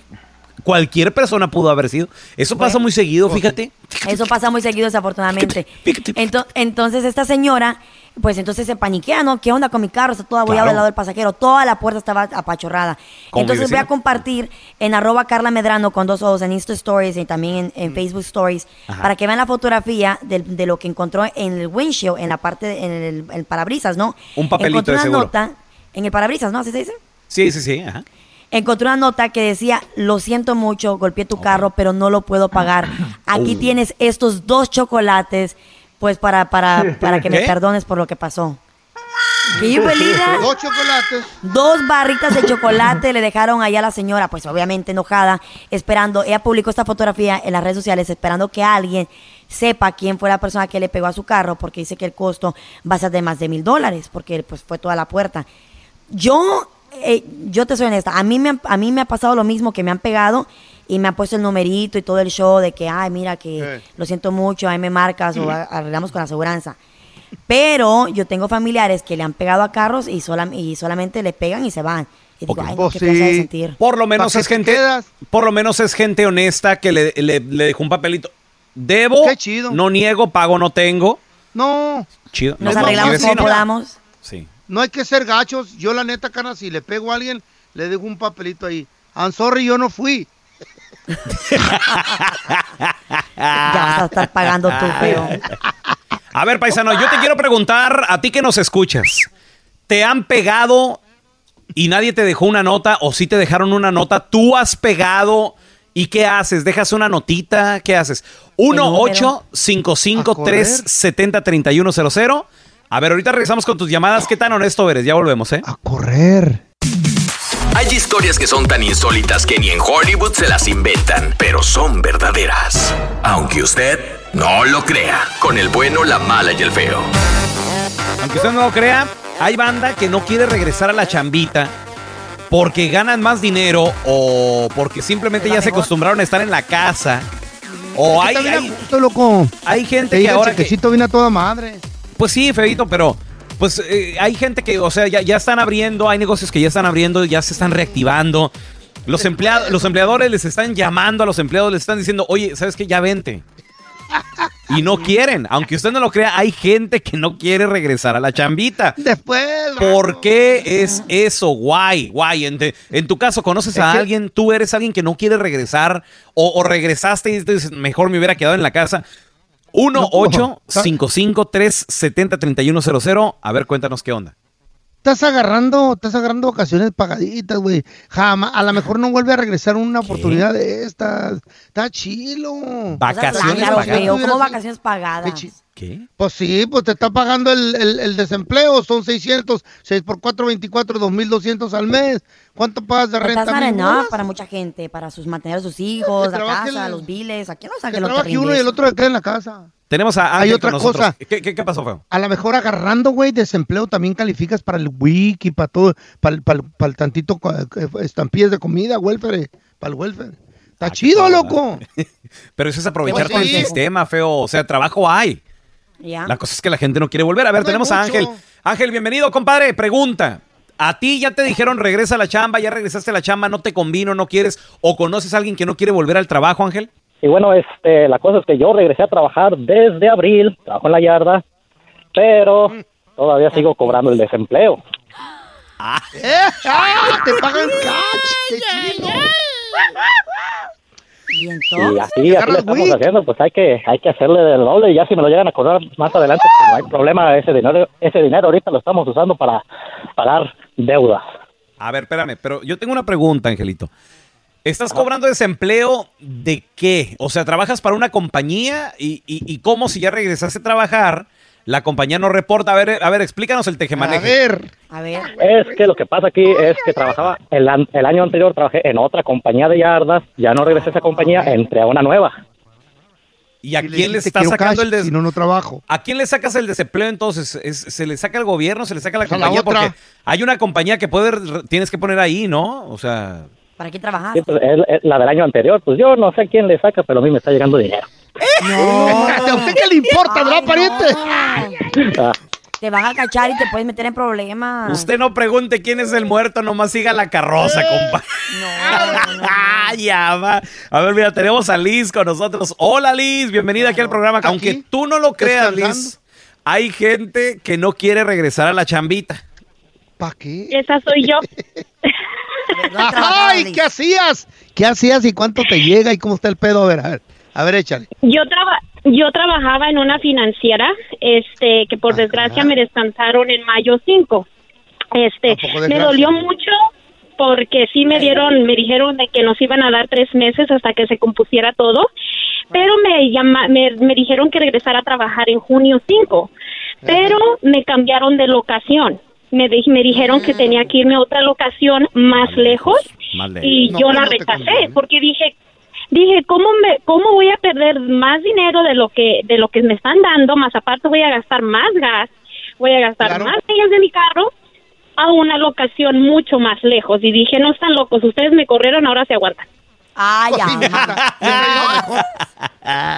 Speaker 4: cualquier persona pudo haber sido. Eso pasa muy seguido, fíjate.
Speaker 6: Eso pasa muy seguido, desafortunadamente. Ento- entonces, esta señora, pues entonces se paniquea, ¿no? ¿Qué onda con mi carro? Está todo abollado
Speaker 4: Claro.
Speaker 6: al lado del pasajero. Toda la puerta estaba apachorrada. Entonces voy a compartir en arroba Carla Medrano con dos ojos en Insta Stories y también en, en Facebook Stories
Speaker 4: Ajá.
Speaker 6: para que vean la fotografía de, lo que encontró en el windshield, en la parte, de- en el, el parabrisas, ¿no?
Speaker 4: Un papelito
Speaker 6: Encontró
Speaker 4: de
Speaker 6: una
Speaker 4: seguro.
Speaker 6: nota en el parabrisas, ¿no? ¿Así se dice?
Speaker 4: Sí, sí, sí. Ajá.
Speaker 6: encontré una nota que decía, lo siento mucho, golpeé tu carro, pero no lo puedo pagar. Aquí
Speaker 4: Oh.
Speaker 6: tienes estos dos chocolates, pues para, para, para que me
Speaker 8: ¿Qué?
Speaker 6: perdones por lo que pasó. Que that?
Speaker 8: Dos chocolates.
Speaker 6: Dos barritas de chocolate le dejaron allá a la señora, pues obviamente enojada, esperando. Ella publicó esta fotografía en las redes sociales, esperando que alguien sepa quién fue la persona que le pegó a su carro, porque dice que el costo va a ser de más de mil dólares, porque pues fue toda la puerta. Yo, eh, yo te soy honesta, a mí, me, han- a mí me ha pasado lo mismo, que me han pegado y me han puesto el numerito y todo el show de que, ay, mira, que lo siento mucho, ahí me marcas o a- arreglamos con la aseguranza. Pero yo tengo familiares que le han pegado a carros y, solam- y solamente le pegan y se van. Y digo, ay, no, qué ha de sentir.
Speaker 4: Por lo menos es gente, por lo menos es gente honesta que le, le- le dejó un papelito. Debo, no niego, pago no tengo.
Speaker 8: No.
Speaker 4: Chido.
Speaker 6: Nos
Speaker 4: No, no,
Speaker 6: arreglamos como podamos.
Speaker 4: Sí.
Speaker 8: No hay que ser gachos. Yo, la neta, cara, si le pego a alguien, le dejo un papelito ahí. I'm sorry, yo no fui.
Speaker 6: Ya vas a estar pagando tú, feo.
Speaker 4: A ver, paisano, yo te quiero preguntar a ti que nos escuchas. ¿Te han pegado y nadie te dejó una nota o sí te dejaron una nota? ¿Tú has pegado y qué haces? ¿Dejas una notita? ¿Qué haces? 1 8 55 3 70 31 00 A ver, ahorita regresamos con tus llamadas. ¿Qué tan honesto eres? Ya volvemos, ¿eh?
Speaker 8: Correr.
Speaker 2: Hay historias que son tan insólitas que ni en Hollywood se las inventan, pero son verdaderas. Aunque usted no lo crea, con el bueno, la mala y el feo.
Speaker 4: Aunque usted no lo crea, hay banda que no quiere regresar a la chambita porque ganan más dinero o porque simplemente ya se acostumbraron a estar en la casa O hay,
Speaker 8: está bien a
Speaker 4: hay-
Speaker 8: loco.
Speaker 4: hay gente
Speaker 8: Te
Speaker 4: que
Speaker 8: diga el
Speaker 4: ahora que-
Speaker 8: viene a toda madre.
Speaker 4: Pues sí, Feito, pero pues eh, hay gente que, o sea, ya, ya están abriendo, hay negocios que ya están abriendo, ya se están reactivando. Los, empleados, los empleadores les están llamando a los empleados, les están diciendo, oye, ¿sabes qué? Ya vente. Y no quieren. Aunque usted no lo crea, hay gente que no quiere regresar a la chambita.
Speaker 8: Después.
Speaker 4: ¿Por qué es eso? Guay, guay. En, te- en tu caso, ¿conoces a alguien? ¿Tú eres alguien que no quiere regresar? ¿O, o regresaste y dices, mejor me hubiera quedado en la casa? 1 8 55 370 3100 A ver, cuéntanos qué onda.
Speaker 8: Estás agarrando, estás agarrando vacaciones pagaditas, güey. Jamás, a lo mejor no vuelve a regresar una oportunidad de estas. Está chilo.
Speaker 4: Vacaciones pagadas.
Speaker 6: feo, como vacaciones pagadas.
Speaker 4: ¿Qué?
Speaker 8: Pues sí, pues te está pagando el, el- el desempleo, son 600, 6 por 4, 24, 2.200 al mes. ¿Cuánto pagas de
Speaker 6: But
Speaker 8: renta?
Speaker 6: that's not
Speaker 8: ¿Mil
Speaker 6: enough
Speaker 8: bolas?
Speaker 6: para mucha gente, para sus mantener a sus hijos, la casa,
Speaker 8: el-
Speaker 6: los biles. Aquí no saben
Speaker 8: Que
Speaker 6: que
Speaker 8: uno y el otro se queda en la casa.
Speaker 4: Tenemos a
Speaker 8: Hay
Speaker 4: Ángel
Speaker 8: otra
Speaker 4: con nosotros.
Speaker 8: cosa.
Speaker 4: ¿Qué, qué, qué pasó, feo?
Speaker 8: A lo mejor agarrando, güey, desempleo también calificas para el wiki, para todo, para, el- para, el- para el tantito eh, estampillas de comida, welfare, para el welfare. Está chido, loco.
Speaker 4: Pero eso es aprovechar
Speaker 8: Pues
Speaker 4: todo el sistema, feo. O sea, trabajo hay. La cosa es que la gente no quiere volver. A ver,
Speaker 8: No
Speaker 4: tenemos a. Ángel. Ángel, bienvenido, compadre. Pregunta. ¿A ti ya te dijeron regresa a la chamba, ya regresaste a la chamba, no te convino, no quieres? ¿O conoces a alguien que no quiere volver al trabajo, Ángel?
Speaker 27: Y bueno, este, la cosa es que yo regresé a trabajar desde abril, trabajo en la yarda, pero todavía sigo cobrando el desempleo.
Speaker 8: ¡Eh! ¡Ah! ¡Te pagan cash! ¡Qué chido!
Speaker 6: Y
Speaker 27: así, así le estamos haciendo, pues hay que, hay que hacerle del doble y ya si me lo llegan a cobrar más adelante, pues no hay problema, ese dinero, ese dinero ahorita lo estamos usando para pagar deudas.
Speaker 4: A ver, espérame, pero yo tengo una pregunta, Angelito. ¿Estás cobrando desempleo de qué? O sea, ¿trabajas para una compañía? ¿Y, y, y cómo si ya regresaste a trabajar, la compañía no reporta? A ver, a ver, explícanos el
Speaker 8: A
Speaker 4: tejemaneje.
Speaker 8: ver,
Speaker 6: a ver,
Speaker 27: Es que lo que pasa aquí es que trabajaba, el, an- el año anterior trabajé en otra compañía de yardas, ya no regresé a esa compañía, entré a una nueva.
Speaker 4: ¿Y a
Speaker 8: y
Speaker 4: quién le está
Speaker 8: "Quiero
Speaker 4: sacando
Speaker 8: cash,
Speaker 4: el des-
Speaker 8: Si no, no trabajo.
Speaker 4: ¿A quién le sacas el desempleo entonces? ¿Es- ¿Se le saca al gobierno? ¿Se le saca a la
Speaker 8: Pues a la
Speaker 4: compañía?
Speaker 8: otra.
Speaker 4: Porque hay una compañía que puede, tienes que poner ahí, ¿no? O sea,
Speaker 6: ¿para qué trabajar?
Speaker 27: Sí, pues, es, es la del año anterior, pues yo no sé a quién le saca, pero a mí me está llegando dinero.
Speaker 6: No,
Speaker 8: ¿A usted qué le importa, verdad, pariente?
Speaker 6: no. Te van a cachar y te puedes meter en problemas.
Speaker 4: usted no pregunte quién es el muerto, nomás siga la carroza, compa.
Speaker 6: No, no, no.
Speaker 4: Ya va. A ver, mira, tenemos a Liz con nosotros. Hola, Liz, bienvenida aquí al programa.
Speaker 8: Aquí,
Speaker 4: Aunque tú no lo creas. Liz, hay gente que no quiere regresar a la chambita.
Speaker 8: ¿Para qué?
Speaker 28: Esa soy yo.
Speaker 8: ¡Ay! ¿Qué hacías? ¿Qué hacías y cuánto te llega y cómo está el pedo? A ver, a ver, a ver, échale.
Speaker 28: Yo traba yo trabajaba en una financiera, este, que por desgracia me descansaron en mayo 5. Este,
Speaker 8: ¿A poco
Speaker 28: me dolió mucho porque sí me dieron, me dijeron de que nos iban a dar tres meses hasta que se compusiera todo, pero me llama, me, me dijeron que regresara a trabajar en junio 5, pero me cambiaron de locación. Me, di- me dijeron que tenía que irme a otra locación más lejos
Speaker 4: Más lejos.
Speaker 28: y
Speaker 8: No,
Speaker 28: yo la
Speaker 8: no
Speaker 28: rechacé porque dije dije cómo me cómo voy a perder más dinero de lo que de lo que me están dando más aparte voy a gastar más gas voy a gastar
Speaker 8: Claro.
Speaker 28: más millas de mi carro a una locación mucho más lejos y dije no están locos ustedes me corrieron ahora se aguantan
Speaker 6: Ay, ya.
Speaker 8: Sí, mijita, siempre es lo mejor.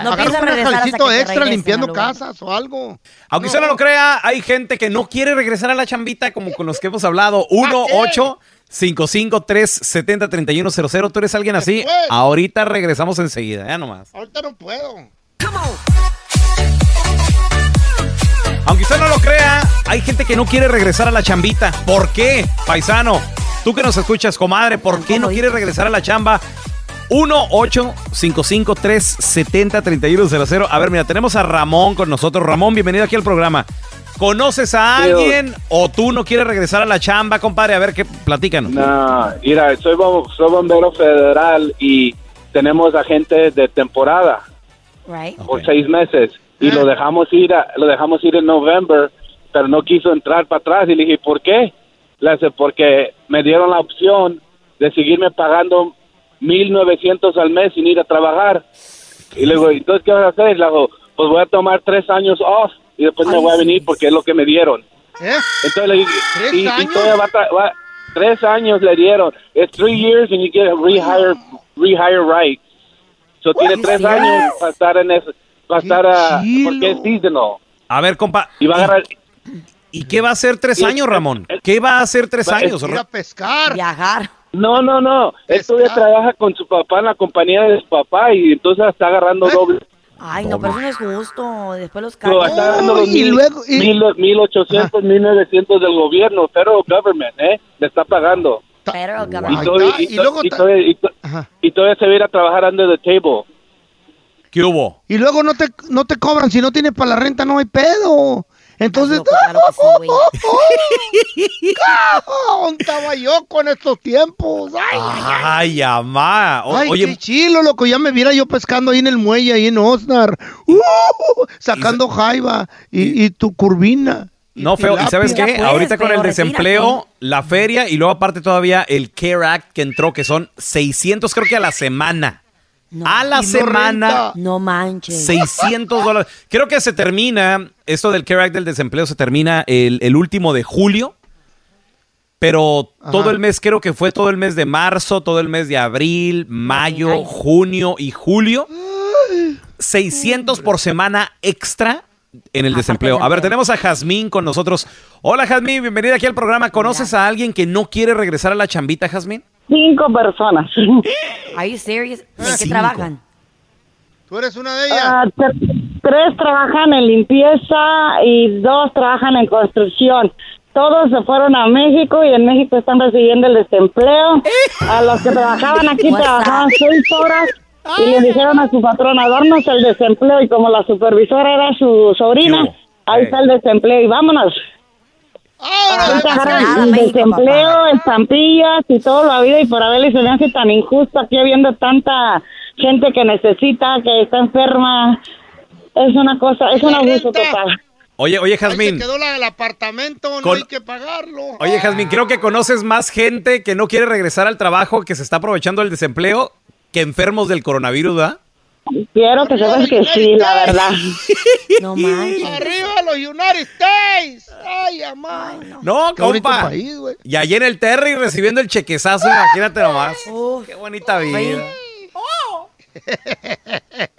Speaker 6: No
Speaker 8: un
Speaker 6: regresar hasta que
Speaker 8: extra
Speaker 6: regresen
Speaker 8: limpiando casas o algo.
Speaker 4: Aunque usted no lo crea, hay gente que no quiere regresar a la chambita como con los que hemos hablado. 1 8 55 370 3100 ¿Tú eres alguien así?
Speaker 8: Después.
Speaker 4: Ahorita regresamos enseguida, ya nomás.
Speaker 8: Ahorita no puedo.
Speaker 4: Aunque usted no lo crea, hay gente que no quiere regresar a la chambita. ¿Por qué, paisano? Tú que nos escuchas, comadre, ¿por qué no quiere regresar a la chamba? 1-855-370-3100. A ver, mira, tenemos a Ramón con nosotros. Ramón, bienvenido aquí al programa. ¿Conoces a alguien o tú no quieres regresar a la chamba, compadre? A ver, qué platícanos.
Speaker 29: No, mira, soy, bom- soy bombero federal y tenemos agentes de temporada
Speaker 6: Right.
Speaker 29: por seis meses y lo dejamos ir a- lo dejamos ir en noviembre, pero no quiso entrar para atrás y le dije ¿por qué? Le hace porque me dieron la opción de seguirme pagando 1.900 al mes sin ir a trabajar y le digo entonces qué vas a hacer? Le digo pues voy a tomar tres años off y después me
Speaker 6: Ay,
Speaker 29: voy a venir porque es lo que me dieron.
Speaker 8: ¿Eh?
Speaker 29: Entonces le dije,
Speaker 8: ¿Tres
Speaker 29: y, y todavía va va- tres años le dieron. Es three years and you get a rehire, rehire right. So tiene tres años para estar en eso, para estar a, porque es seasonal.
Speaker 4: A ver, compa.
Speaker 29: Y va a agarrar,
Speaker 4: ¿Y qué va a hacer tres años, Ramón? ¿Qué va a hacer tres
Speaker 29: Va-
Speaker 4: años?
Speaker 29: ir a
Speaker 8: pescar.
Speaker 6: Viajar.
Speaker 29: No, no, no. Él todavía trabaja con su papá en la compañía de su papá y entonces está agarrando doble.
Speaker 6: Ay, no, pero eso no es justo. Después los
Speaker 29: Pero
Speaker 6: cargos.
Speaker 29: está dando los mil, mil, mil ochocientos, mil novecientos del gobierno, federal government, ¿eh? Le está pagando.
Speaker 6: Federal
Speaker 29: Y,
Speaker 6: government.
Speaker 29: y, to- y todavía, y to- y todavía se va a ir a trabajar under the table.
Speaker 4: ¿Qué hubo?
Speaker 8: Y luego no te, no te cobran, si no tienes para la renta no hay pedo. Entonces, ¿dónde estaba yo con estos tiempos? Ay,
Speaker 4: Ay, amá. O-
Speaker 8: Ay,
Speaker 4: oye,
Speaker 8: qué chilo, loco. Ya me viera yo pescando ahí en el muelle, ahí en Osnar. ¡Uh! sacando jaiba y, y tu curvina.
Speaker 4: no, feo. ¿Y sabes qué? Ahorita con el desempleo, la feria y luego aparte todavía el CARE Act que entró, que son 600 creo que a la semana. A la
Speaker 6: no
Speaker 4: semana.
Speaker 6: No manches.
Speaker 4: 600 dólares. Creo que se termina, esto del CARE Act del desempleo se termina el, el último de julio. Pero todo el mes, creo que fue todo el mes de marzo, todo el mes de abril, mayo, junio y julio. 600 por semana extra en el desempleo. A ver, tenemos a Jazmín con nosotros. Hola Jazmín, bienvenida aquí al programa. ¿Conoces a alguien que no quiere regresar a la chambita, Jazmín?
Speaker 30: Cinco personas.
Speaker 6: Are you serious? ¿En qué
Speaker 4: Cinco.
Speaker 6: trabajan?
Speaker 8: ¿Tú eres una de ellas?
Speaker 30: Ah, tre- tres trabajan en limpieza y dos trabajan en construcción. Todos se fueron a México y en México están recibiendo el desempleo. A los que trabajaban aquí
Speaker 6: What's
Speaker 30: trabajaban seis horas y le dijeron a su patrona, darnos el desempleo. Y como la supervisora era su sobrina, ahí está el desempleo y vámonos. Agarran desempleo, estampillas y todo lo habido y por haberle se me hace tan injusto aquí habiendo tanta gente que necesita, que está enferma. Es una cosa, es un abuso total.
Speaker 4: Oye, oye, Jazmín.
Speaker 8: quedó la- el apartamento, no
Speaker 4: Con-
Speaker 8: hay que pagarlo.
Speaker 4: Oye, Jazmín, creo que conoces más gente que no quiere regresar al trabajo, que se está aprovechando del desempleo, que enfermos del coronavirus, ¿verdad?
Speaker 30: Quiero que sepas que sí, la verdad.
Speaker 6: No manches.
Speaker 8: ¡Arriba los United States! ¡Ay, amá!
Speaker 4: No,
Speaker 8: Qué
Speaker 4: compa.
Speaker 8: país,
Speaker 4: y allí en el Terry recibiendo el chequezazo, imagínate nomás. Qué bonita vida.